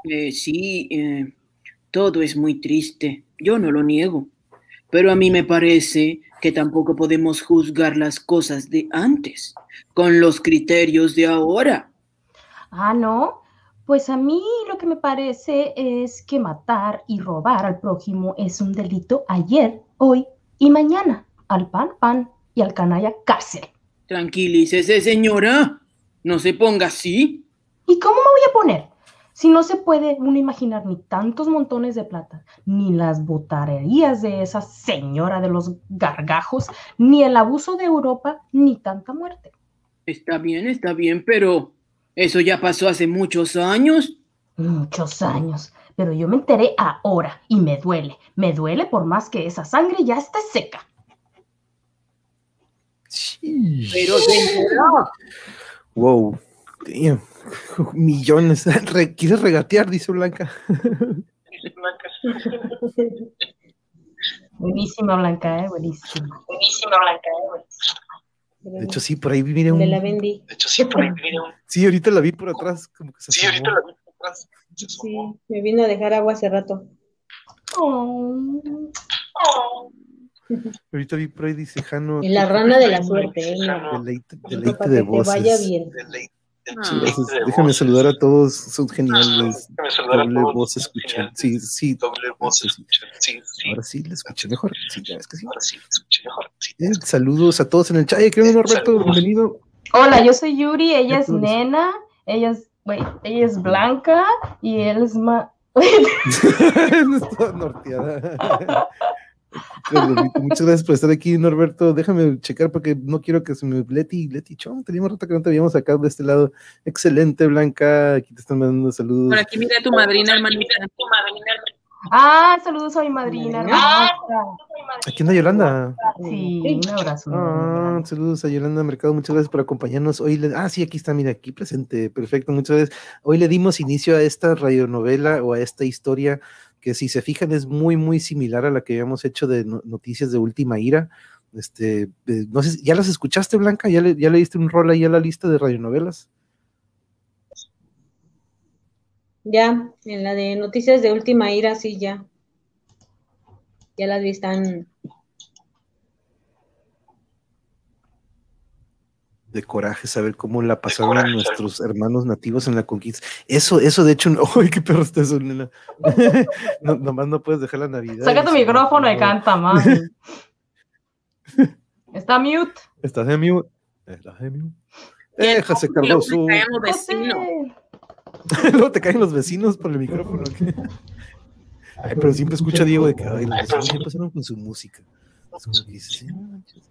Eh, sí, eh, todo es muy triste. Yo no lo niego. Pero a mí me parece que tampoco podemos juzgar las cosas de antes con los criterios de ahora. Ah, no. Pues a mí lo que me parece es que matar y robar al prójimo es un delito ayer, hoy y mañana. Al pan, pan y al canalla, cárcel. Tranquilícese, señora. No se ponga así. ¿Y cómo me voy a poner? Si no se puede uno imaginar ni tantos montones de plata, ni las botarerías de esa señora de los gargajos, ni el abuso de Europa, ni tanta muerte. Está bien, está bien, pero eso ya pasó hace muchos años. Muchos años. Pero yo me enteré ahora y me duele. Me duele por más que esa sangre ya esté seca. Sí. Pero señora. Wow. Damn. Millones. Re- ¿Quieres regatear? Dice Blanca. Buenísima, Blanca, ¿eh? Buenísima. Buenísima, Blanca. De hecho, sí, por ahí mire un. Me la vendí. De hecho, sí, por ahí viene un... Sí, ahorita la vi por atrás, como que se Sí, ahorita la vi por atrás. Sí, me vino a dejar agua hace rato. Oh. Ahorita vi por ahí, dice Jano. Y la rana de la suerte, ¿eh? Deleite, deleite que de te voces. vaya bien. Del del Ah. De Déjame voces. saludar a todos, son geniales. Déjame saludar a Doble todos, voz escuchan. Sí, sí. Doble voz Sí, sí. escuchan. Sí, sí. Ahora sí, le escuché mejor. Sí, ya ves que sí. Ahora sí, escuché mejor. Sí. Bien, saludos a todos en el chat. Ay, creo Norberto, Saludos. bienvenido. Hola, yo soy Yuri, ella es todos. nena, ella es, güey, ella es blanca y él es más... no norteada. Muchas gracias por estar aquí, Norberto. Déjame checar porque no quiero que se me. Leti, Leti Chong, teníamos rato que no te habíamos sacado de este lado. Excelente, Blanca. Aquí te están mandando saludos. Por aquí mira tu madrina, hermanita. Tu madrina, Ah, saludos a mi madrina. Ah. hermosa. Aquí anda Yolanda. Sí, un abrazo. Ah, saludos a Yolanda Mercado, muchas gracias por acompañarnos. Hoy le- ah, sí, aquí está, mira, aquí presente, perfecto, muchas gracias. Hoy le dimos inicio a esta radionovela o a esta historia que si se fijan es muy, muy similar a la que habíamos hecho de no- noticias de última ira. Este, no sé, ¿ya las escuchaste, Blanca? ¿Ya le, ya le diste un rol ahí a la lista de radionovelas? Ya, en la de noticias de última ira, sí, ya. Ya las vi, están. De coraje saber cómo la pasaron nuestros hermanos nativos en la conquista. Eso, eso de hecho, no, ¡ay, qué perro está eso, nena! no, nomás no puedes dejar la Navidad. Saca tu micrófono y canta, mami. Está mute. ¿Estás de mute? ¿Estás de mute? Eh, José Cardoso. Me caen los vecinos. Luego te caen los vecinos por el micrófono. Ay, pero siempre escucha a Diego de que ay, los vecinos siempre empezaron con su música. Es como que "Sí, no manches".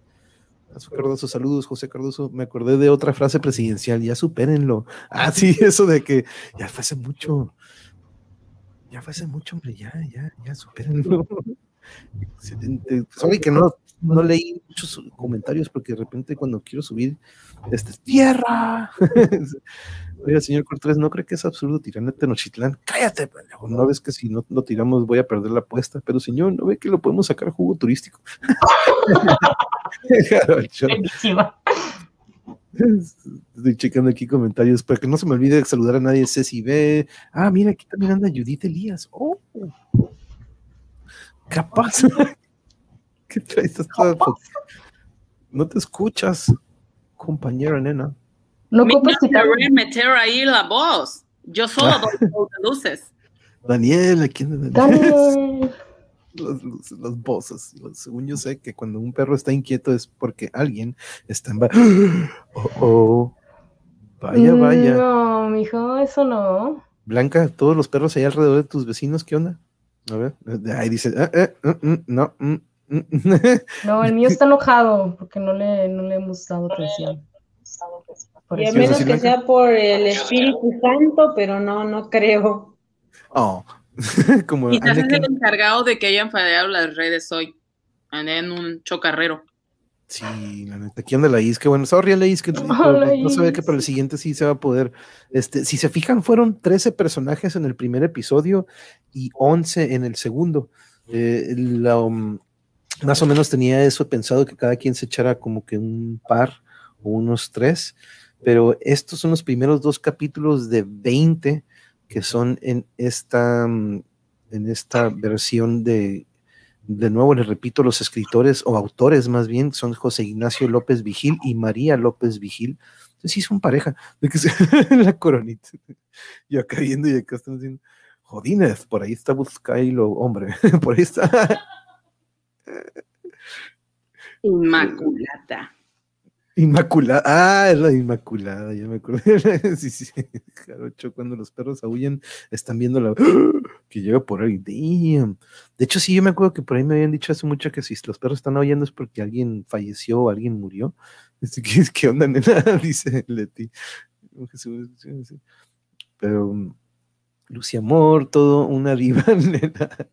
José Cardoso, saludos, José Cardoso. Me acordé de otra frase presidencial, ya supérenlo. Ah, sí, eso de que ya fue hace mucho. Ya fue hace mucho, hombre, ya, ya, ya, supérenlo. Excelente. Sorry que no, no leí muchos comentarios porque de repente cuando quiero subir, este, ¡tierra! Oiga, señor Cortés, ¿no cree que es absurdo tirar a Tenochtitlán? Cállate, pendejo, no ves que si no lo tiramos voy a perder la apuesta, pero señor, ¿no ve que lo podemos sacar jugo turístico? Estoy checando aquí comentarios para que no se me olvide saludar a nadie. Ceci B. Ah, mira, aquí también anda Judith Elías. Oh, capaz. ¿Qué traes? Fo- No te escuchas, compañera nena. No ocupas quitar. te meter ahí la voz. Yo solo doy luces. Daniel, aquí anda Daniel. Daniel. Las, luces, las voces. Según yo sé que cuando un perro está inquieto es porque alguien está en. Oh, oh. Vaya, vaya. No, mijo, eso no. Blanca, todos los perros ahí alrededor de tus vecinos, ¿qué onda? A ver, eh, ahí dice, ah, eh, mm, mm, no, mm, mm, No, el mío está enojado porque no le, no le hemos dado atención. Por Y a menos que sea por el Espíritu Santo, pero no, no creo. Oh, como Quizás es el encargado de que hayan fallado las redes hoy. Andé en un chocarrero. Sí, la neta, aquí anda la is, que bueno, sorry la is, que no, no sabía Is. que para el siguiente sí se va a poder. Este, si se fijan, fueron 13 personajes en el primer episodio y 11 en el segundo. Eh, la, um, más o menos tenía eso pensado que cada quien se echara como que un par o unos tres, pero estos son los primeros dos capítulos de 20 que son en esta, en esta versión de, de nuevo les repito, los escritores o autores más bien son José Ignacio López Vigil y María López Vigil. Entonces sí son pareja, de que se- la coronita. Y acá viendo y acá están diciendo, jodines, por ahí está Buscailo, hombre, por ahí está. Inmaculada. Inmaculada, ah, es la Inmaculada, ya me acordé. sí, sí, cuando los perros aullan, están viendo la que llega por ahí. Damn. De hecho, sí, yo me acuerdo que por ahí me habían dicho hace mucho que si los perros están aullando es porque alguien falleció o alguien murió. ¿Qué, onda, nena? Dice Leti. Pero mm, Lucy Amor, todo una diva, nena.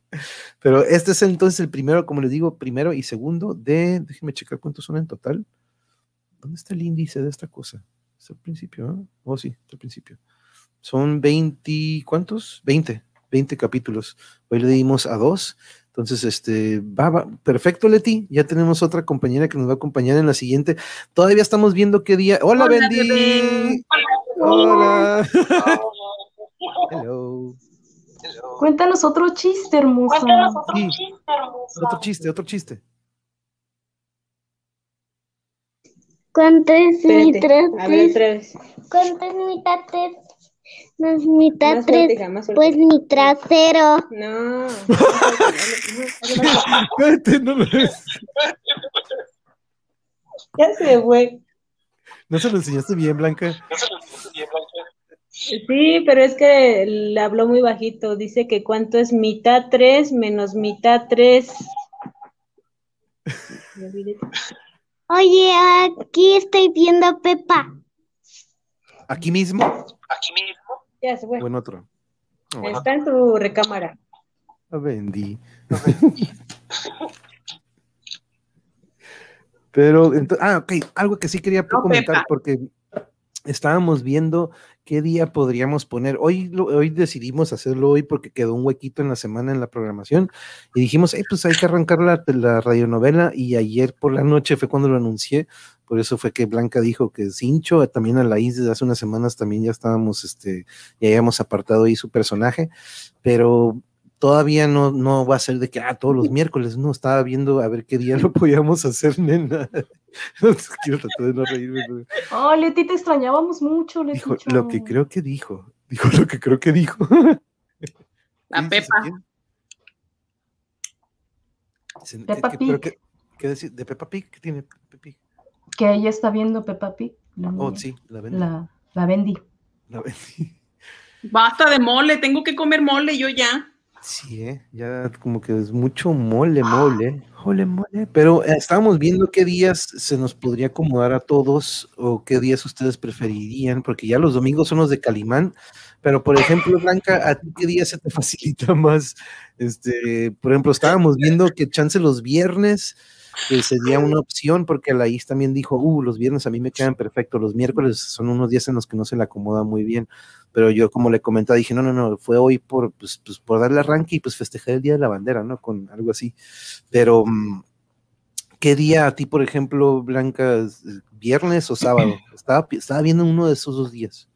Pero este es entonces el primero, como les digo, primero y segundo de, déjenme checar cuántos son en total. ¿Dónde está el índice de esta cosa? ¿Es al principio? ah? Oh, sí, está al principio. Son 20, ¿cuántos? 20, 20 capítulos. Hoy le dimos a dos. Entonces, este, va, va, perfecto, Leti. Ya tenemos otra compañera que nos va a acompañar en la siguiente. Todavía estamos viendo qué día. Hola, Hola, Bendy. bebé. Hola. Hello. Cuéntanos otro chiste, hermosa. Sí, otro chiste, otro chiste. ¿Cuánto es ¿Cuántas mitades? A ver, otra vez. ¿Cuántas mitades? No es mitad más tres, fuerte, más pues mi trasero. No. Cállate, no me Ya se fue. ¿No se lo enseñaste bien, Blanca? ¿No se lo enseñaste bien, Blanca? Sí, pero es que le habló muy bajito. Dice que cuánto es mitad 3 menos mitad 3. Oye, aquí estoy viendo a Pepa. ¿Aquí mismo? Ya se fue. ¿O en otro? Ah. Está en tu recámara. A Bendy. Pero, ento- ah, ok, algo que sí quería No, comentar Pepa. porque estábamos viendo qué día podríamos poner. Hoy, lo- hoy decidimos hacerlo hoy porque quedó un huequito en la semana en la programación y dijimos, "Ey, pues hay que arrancar la, la radionovela y ayer por la noche fue cuando lo anuncié. Por eso fue que Blanca dijo que Cincho, también a la desde hace unas semanas también ya estábamos, este, ya habíamos apartado ahí su personaje, pero todavía no, no va a ser de que, ah, todos los miércoles, no, estaba viendo a ver qué día lo podíamos hacer, nena. Quiero tratar de no reírme. pero Oh, Leti, te extrañábamos mucho, Leti. Dijo lo que creo que dijo. Dijo lo que creo que dijo. La Pepa. Peppa ¿qué- pero Pig. qué- qué decir? ¿De Peppa Pig? ¿Qué tiene Peppa Pig? Que ella está viendo Peppa Pig. La, Oh, sí, la Bendy. la, la Bendy. La Bendy. Basta de mole, tengo que comer mole yo ya. Sí, ¿eh? ya como que es mucho mole, mole, mole, mole. Pero estábamos viendo qué días se nos podría acomodar a todos o qué días ustedes preferirían, porque ya los domingos son los de Calimán. Pero, por ejemplo, Blanca, ¿a ti qué día se te facilita más? Este, por ejemplo, estábamos viendo que chance los viernes que sería una opción, porque la IS también dijo, uh, los viernes a mí me quedan perfectos, los miércoles son unos días en los que no se le acomoda muy bien, pero yo como le comentaba, dije, no, no, no, fue hoy por, pues, pues, por darle arranque y pues festejar el Día de la Bandera, ¿no? Con algo así. Pero, mm, ¿qué día a ti, por ejemplo, Blanca, es viernes o sábado? Estaba, estaba viendo uno de esos dos días.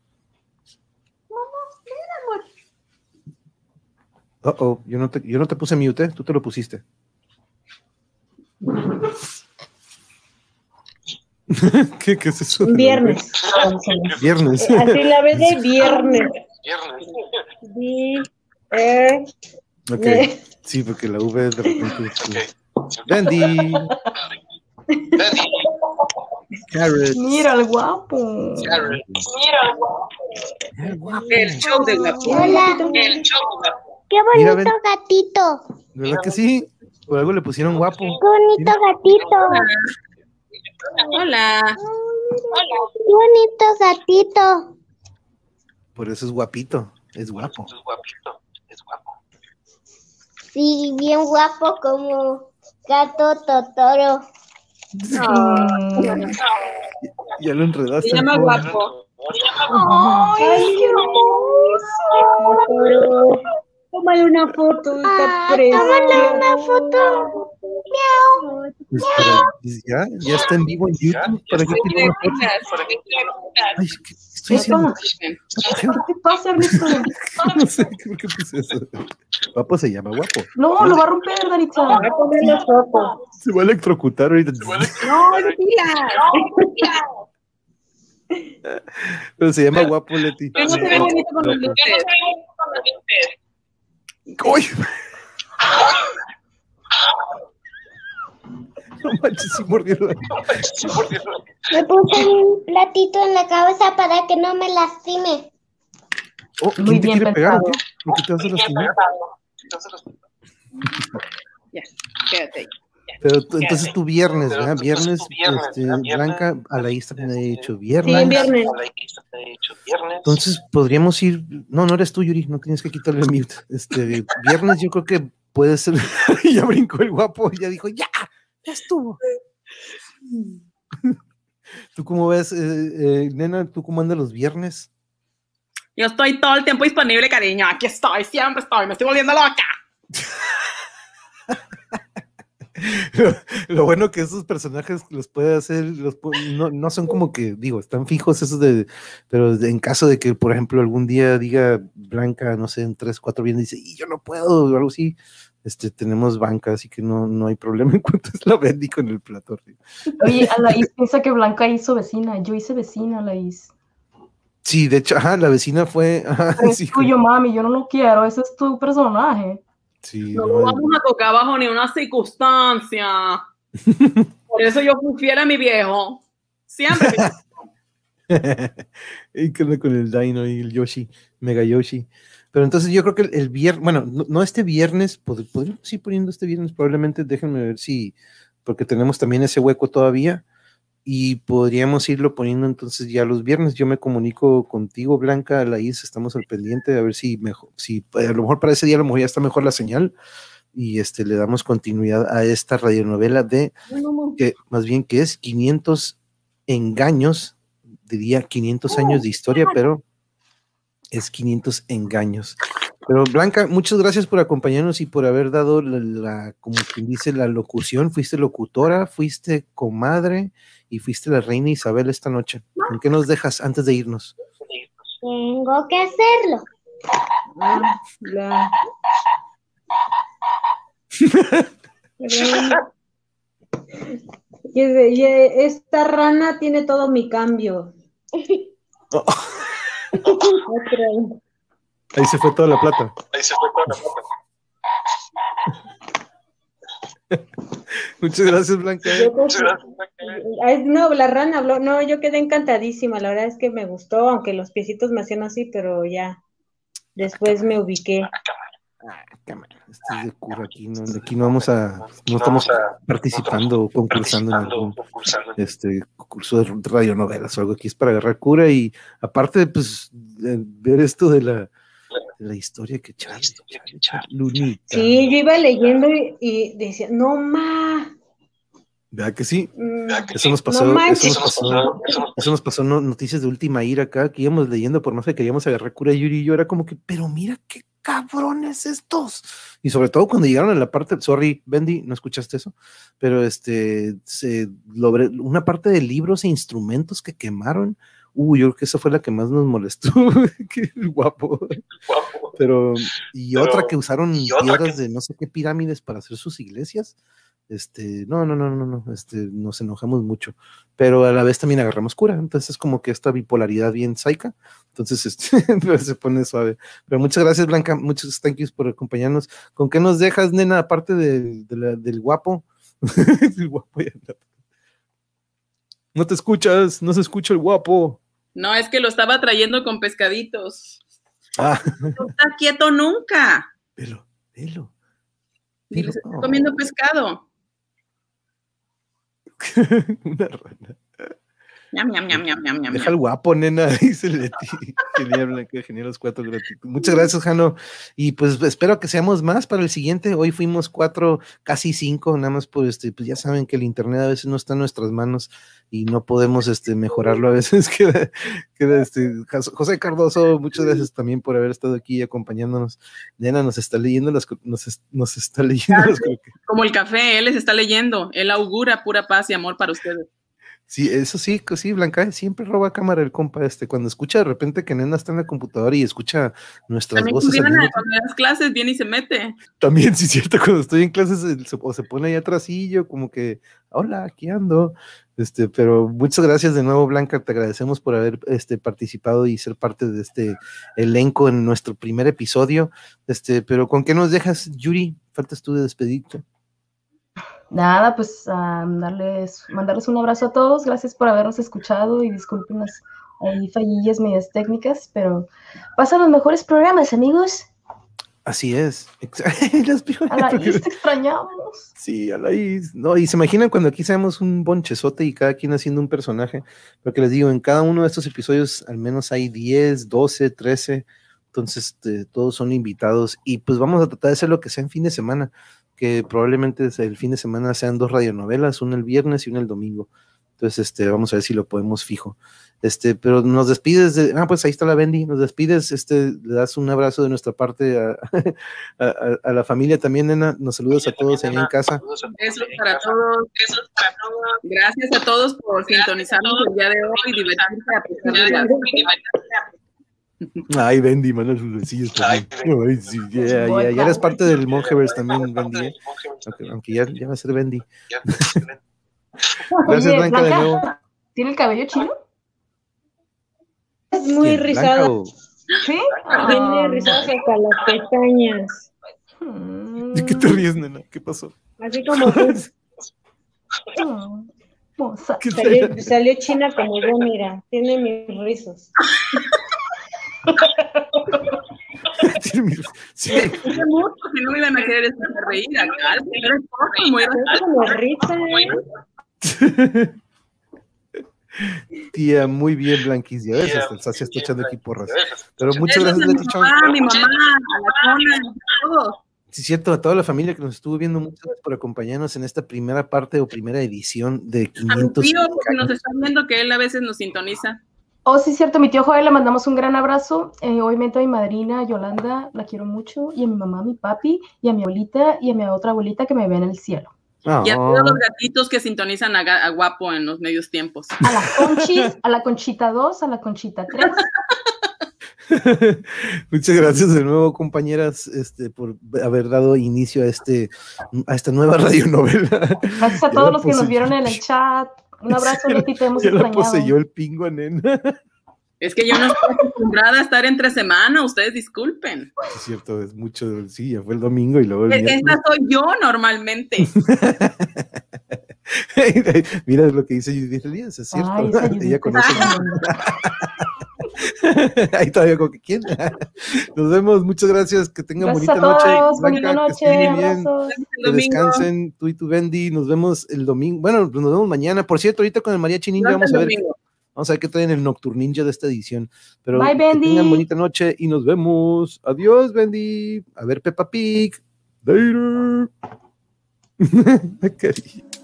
Oh, oh, yo no te, yo no te puse mute, ¿eh? tú te lo pusiste. ¿Qué, qué es eso? Viernes. Viernes. Eh, Así la ves de viernes. Viernes. Vi- er- Ok, ne- sí, porque la V de repente. Bendy, Carrot. Mira el guapo. El show de la Hola. El show de la Qué Mira, bonito ven. gatito. ¿Verdad que sí? Por algo le pusieron guapo. Qué bonito gatito. Hola. Qué bonito gatito. Por eso es guapito, es guapo. Es guapito. Es guapo. Sí, bien guapo como gato Totoro. Mm, Ya lo enredaste. Se llama guapo. Ay, qué hermoso. Tómale una foto, está Ah, tómale una foto. Miau. Pues, pero, pues, ya, ya está en vivo en YouTube. ¿Para qué quiero una foto? Ay, ¿qué estoy haciendo? ¿Qué te pasa, Ernesto? No sé por qué puse eso. Guapo se llama guapo. No, lo va a romper, Daritza. Voy a ponerle foto. Se va a electrocutar ahorita. No, pila. Pero se llama guapo, Leti. Yo no se ve bonito con los Guapo. lentes. ¡Uy! No manches, sí mordió la- Me puse un platito en la cabeza para que no me lastime. Oh, ¿Quién Muy te bien quiere pegar o pensado. qué? ¿Por qué te vas a lastimar? Ya, quédate ahí. Pero tú- entonces tu viernes, este, ¿verdad? Viernes, Blanca, a la Isla me ha dicho Sí, viernes. viernes. Viernes. Entonces podríamos ir, no, no eres tú, Yuri, no tienes que quitarle el mute. Este, viernes yo creo que puede ser, ya brincó el guapo, ya dijo, ya, ya estuvo. ¿Tú cómo ves, eh, eh, nena, tú cómo andas los viernes? Yo estoy todo el tiempo disponible, cariño. Aquí estoy, siempre estoy. Me estoy volviendo loca. Lo, lo bueno que esos personajes los puede hacer, los no, no son como que, digo, están fijos esos de, pero en caso de que, por ejemplo, algún día diga Blanca, no sé, en tres, cuatro viernes, dice, y yo no puedo, o algo así, este, tenemos banca, así que no, no hay problema en cuanto es la Bendy con el plato. arriba. Oye, Alaís piensa que Blanca hizo vecina. Yo hice vecina, Alaís. Sí, de hecho, ajá, la vecina fue, ajá, es sí, tuyo, mami. Yo no lo quiero. Ese es tu personaje. Sí, No no, vamos a tocar bajo ni una circunstancia. Por eso yo fui fiel a mi viejo. Siempre. y con el Dino y el Yoshi, Mega Yoshi. Pero entonces yo creo que el, el viernes, bueno, no, no este viernes, pod- podríamos ir poniendo este viernes, probablemente déjenme ver si, porque tenemos también ese hueco todavía, y podríamos irlo poniendo entonces ya los viernes. Yo me comunico contigo, Blanca, Laís, estamos al pendiente, a ver si mejor, si a lo mejor para ese día a lo mejor ya está mejor la señal, y este le damos continuidad a esta radionovela de que más bien que es 500 engaños, diría 500 años de historia, pero es 500 engaños. Pero Blanca, muchas gracias por acompañarnos y por haber dado la, la- como quien dice, la locución. Fuiste locutora, fuiste comadre y fuiste la reina Isabel esta noche. ¿En qué nos dejas antes de irnos? Tengo que hacerlo. Ah, la- esta rana tiene todo mi cambio. Otra. Ahí se fue toda la plata. Ahí se fue toda la plata. Muchas gracias, Blanca. Creo que- Ay, no, la rana habló. No, yo quedé encantadísima. La verdad es que me gustó, aunque los piecitos me hacían así, pero ya. Después me ubiqué. Este es de cura aquí, no, aquí no vamos a, no estamos participando o concursando en algún este, concurso de radionovelas o algo aquí, es para agarrar cura y aparte, pues, de ver esto de la, la historia que Charlie, Lunita, Sí, yo iba leyendo y, y decía, no ma. ¿verdad que sí? Eso nos pasó, no eso nos pasó, eso nos pasó no- noticias de última ira acá, que íbamos leyendo por más que queríamos agarrar cura Yuri y yo era como que, pero mira qué cabrones estos. Y sobre todo cuando llegaron a la parte, sorry, Bendy, no escuchaste eso, pero este, se, logré- una parte de libros e instrumentos que quemaron, uy, yo creo que esa fue la que más nos molestó, qué guapo. Pero, y Pero- otra que usaron piedras que- de no sé qué pirámides para hacer sus iglesias. Este, no, no, no, no, no, este, nos enojamos mucho, pero a la vez también agarramos cura, entonces es como que esta bipolaridad bien saica, entonces este, se pone suave. Pero muchas gracias, Blanca, muchos thank yous por acompañarnos. ¿Con qué nos dejas, nena, aparte del- de la- del guapo? El guapo ya. No te escuchas, no se escucha el guapo. No, es que lo estaba trayendo con pescaditos. Ah, No está quieto nunca. velo, velo. Se está comiendo pescado. Una rana. Ñam, ñam, ñam, ñam, ñam, ñam, Deja el guapo, nena, dice Leti. Genial, Blanca, genial los cuatro gratitud. Muchas gracias, Jano. Y pues espero que seamos más para el siguiente. Hoy fuimos cuatro, casi cinco, nada más por este, pues ya saben que el internet a veces no está en nuestras manos y no podemos este mejorarlo. A veces queda, queda este. José Cardoso, muchas gracias también por haber estado aquí acompañándonos. Nena nos está leyendo las nos, es- nos está leyendo las. Como el café, él les está leyendo. Él augura pura paz y amor para ustedes. Sí, eso sí, sí, Blanca, siempre roba cámara el compa este. Cuando escucha de repente que Nena está en la computadora y escucha nuestras También voces. mismo cuando das clases, viene y se mete. También, sí, cierto, cuando estoy en clases se- se- o se pone ahí atrasillo, como que, hola, aquí ando. Este, pero muchas gracias de nuevo, Blanca, te agradecemos por haber este, participado y ser parte de este elenco en nuestro primer episodio. Este, pero ¿con qué nos dejas, Yuri? Faltas tú de despedirte. Nada, pues ah, darles, mandarles un abrazo a todos. Gracias por habernos escuchado y disculpen las ahí fallillas medias técnicas, pero pasan los mejores programas, amigos. Así es. Las A la Is te extrañamos. Sí, a la is. No, y se imaginan cuando aquí seamos un bonchezote y cada quien haciendo un personaje. Lo que les digo, en cada uno de estos episodios al menos hay 10, 12, 13. Entonces, este, todos son invitados. Y pues vamos a tratar de hacer lo que sea en fin de semana. Que probablemente el fin de semana sean dos radionovelas, una el viernes y una el domingo. Entonces, este, vamos a ver si lo podemos fijo. Este, pero nos despides de, ah, pues ahí está la Bendy, nos despides, este, le das un abrazo de nuestra parte a, a- a- a la familia también, nena, nos saludas a todos allá en casa. Besos para todos. Besos para todos. Gracias a todos por sintonizarnos el día de hoy y divertirse a pesar de la- Ay, Bendy, manda sus besillos también. Ay, sí, ya, ya, ya eres parte del Mongeverse también, Bendy, ¿eh? aunque, aunque ya, ya va a ser Bendy. Gracias, Oye, Blanca, de nuevo. ¿tiene el cabello chino? Es muy ¿Quién, Blanca rizada. o- Sí. Tiene Ah. rizadas hasta las pestañas. ¿De qué te ríes, nena? ¿Qué pasó? Así como tú. Ah. Salió, salió china como yo, mira. Tiene mis rizos. Sí. Hace mucho que no me iban a. Tía, muy bien, Blanquis. Ya ves, hasta el Sasia está echando aquí porras. Pero muchas gracias, a mi Leti Chong. papá, a mi mamá, a la a todos. Sí, cierto, a toda la familia que nos estuvo viendo, muchas gracias por acompañarnos en esta primera parte o primera edición de A mi 500. tío, porque nos están viendo que él a veces nos sintoniza. Oh, sí, cierto, mi tío Joel le mandamos un gran abrazo. Eh, obviamente a mi madrina Yolanda, la quiero mucho, y a mi mamá, a mi papi, y a mi abuelita, y a mi otra abuelita que me ve en el cielo. Y a Ah. todos los gatitos que sintonizan a, Guapo en los medios tiempos. A la Conchis, a la Conchita 2, a la Conchita 3. Muchas gracias de nuevo, compañeras, este, por haber dado inicio a este, a esta nueva radionovela. Gracias a todos los que nos vieron en el chat. Un abrazo, Leti, te hemos extrañado. poseyó el pingo nena. Es que yo no estoy acostumbrada a estar entre semana, ustedes disculpen. Es cierto, es mucho, sí, ya fue el domingo y luego el miércoles. esta soy yo normalmente. Mira lo que dice Judith Elías, es cierto. Ay, Ella conoce. Ahí todavía como que quién. Nos vemos, muchas gracias, que tengan Gracias bonita a noche. Blanca, bonita que estén noche, muy bien. Que descansen tú y tu Bendy. Nos vemos el domingo. Bueno, nos vemos mañana. Por cierto, ahorita con el Mariachi Ninja Nos vamos a ver. domingo. Vamos a ver qué traen el Nocturninja de esta edición. Pero Bye, que Bendy. tengan bonita noche y nos vemos. Adiós, Bendy. A ver, Peppa Pig. Later.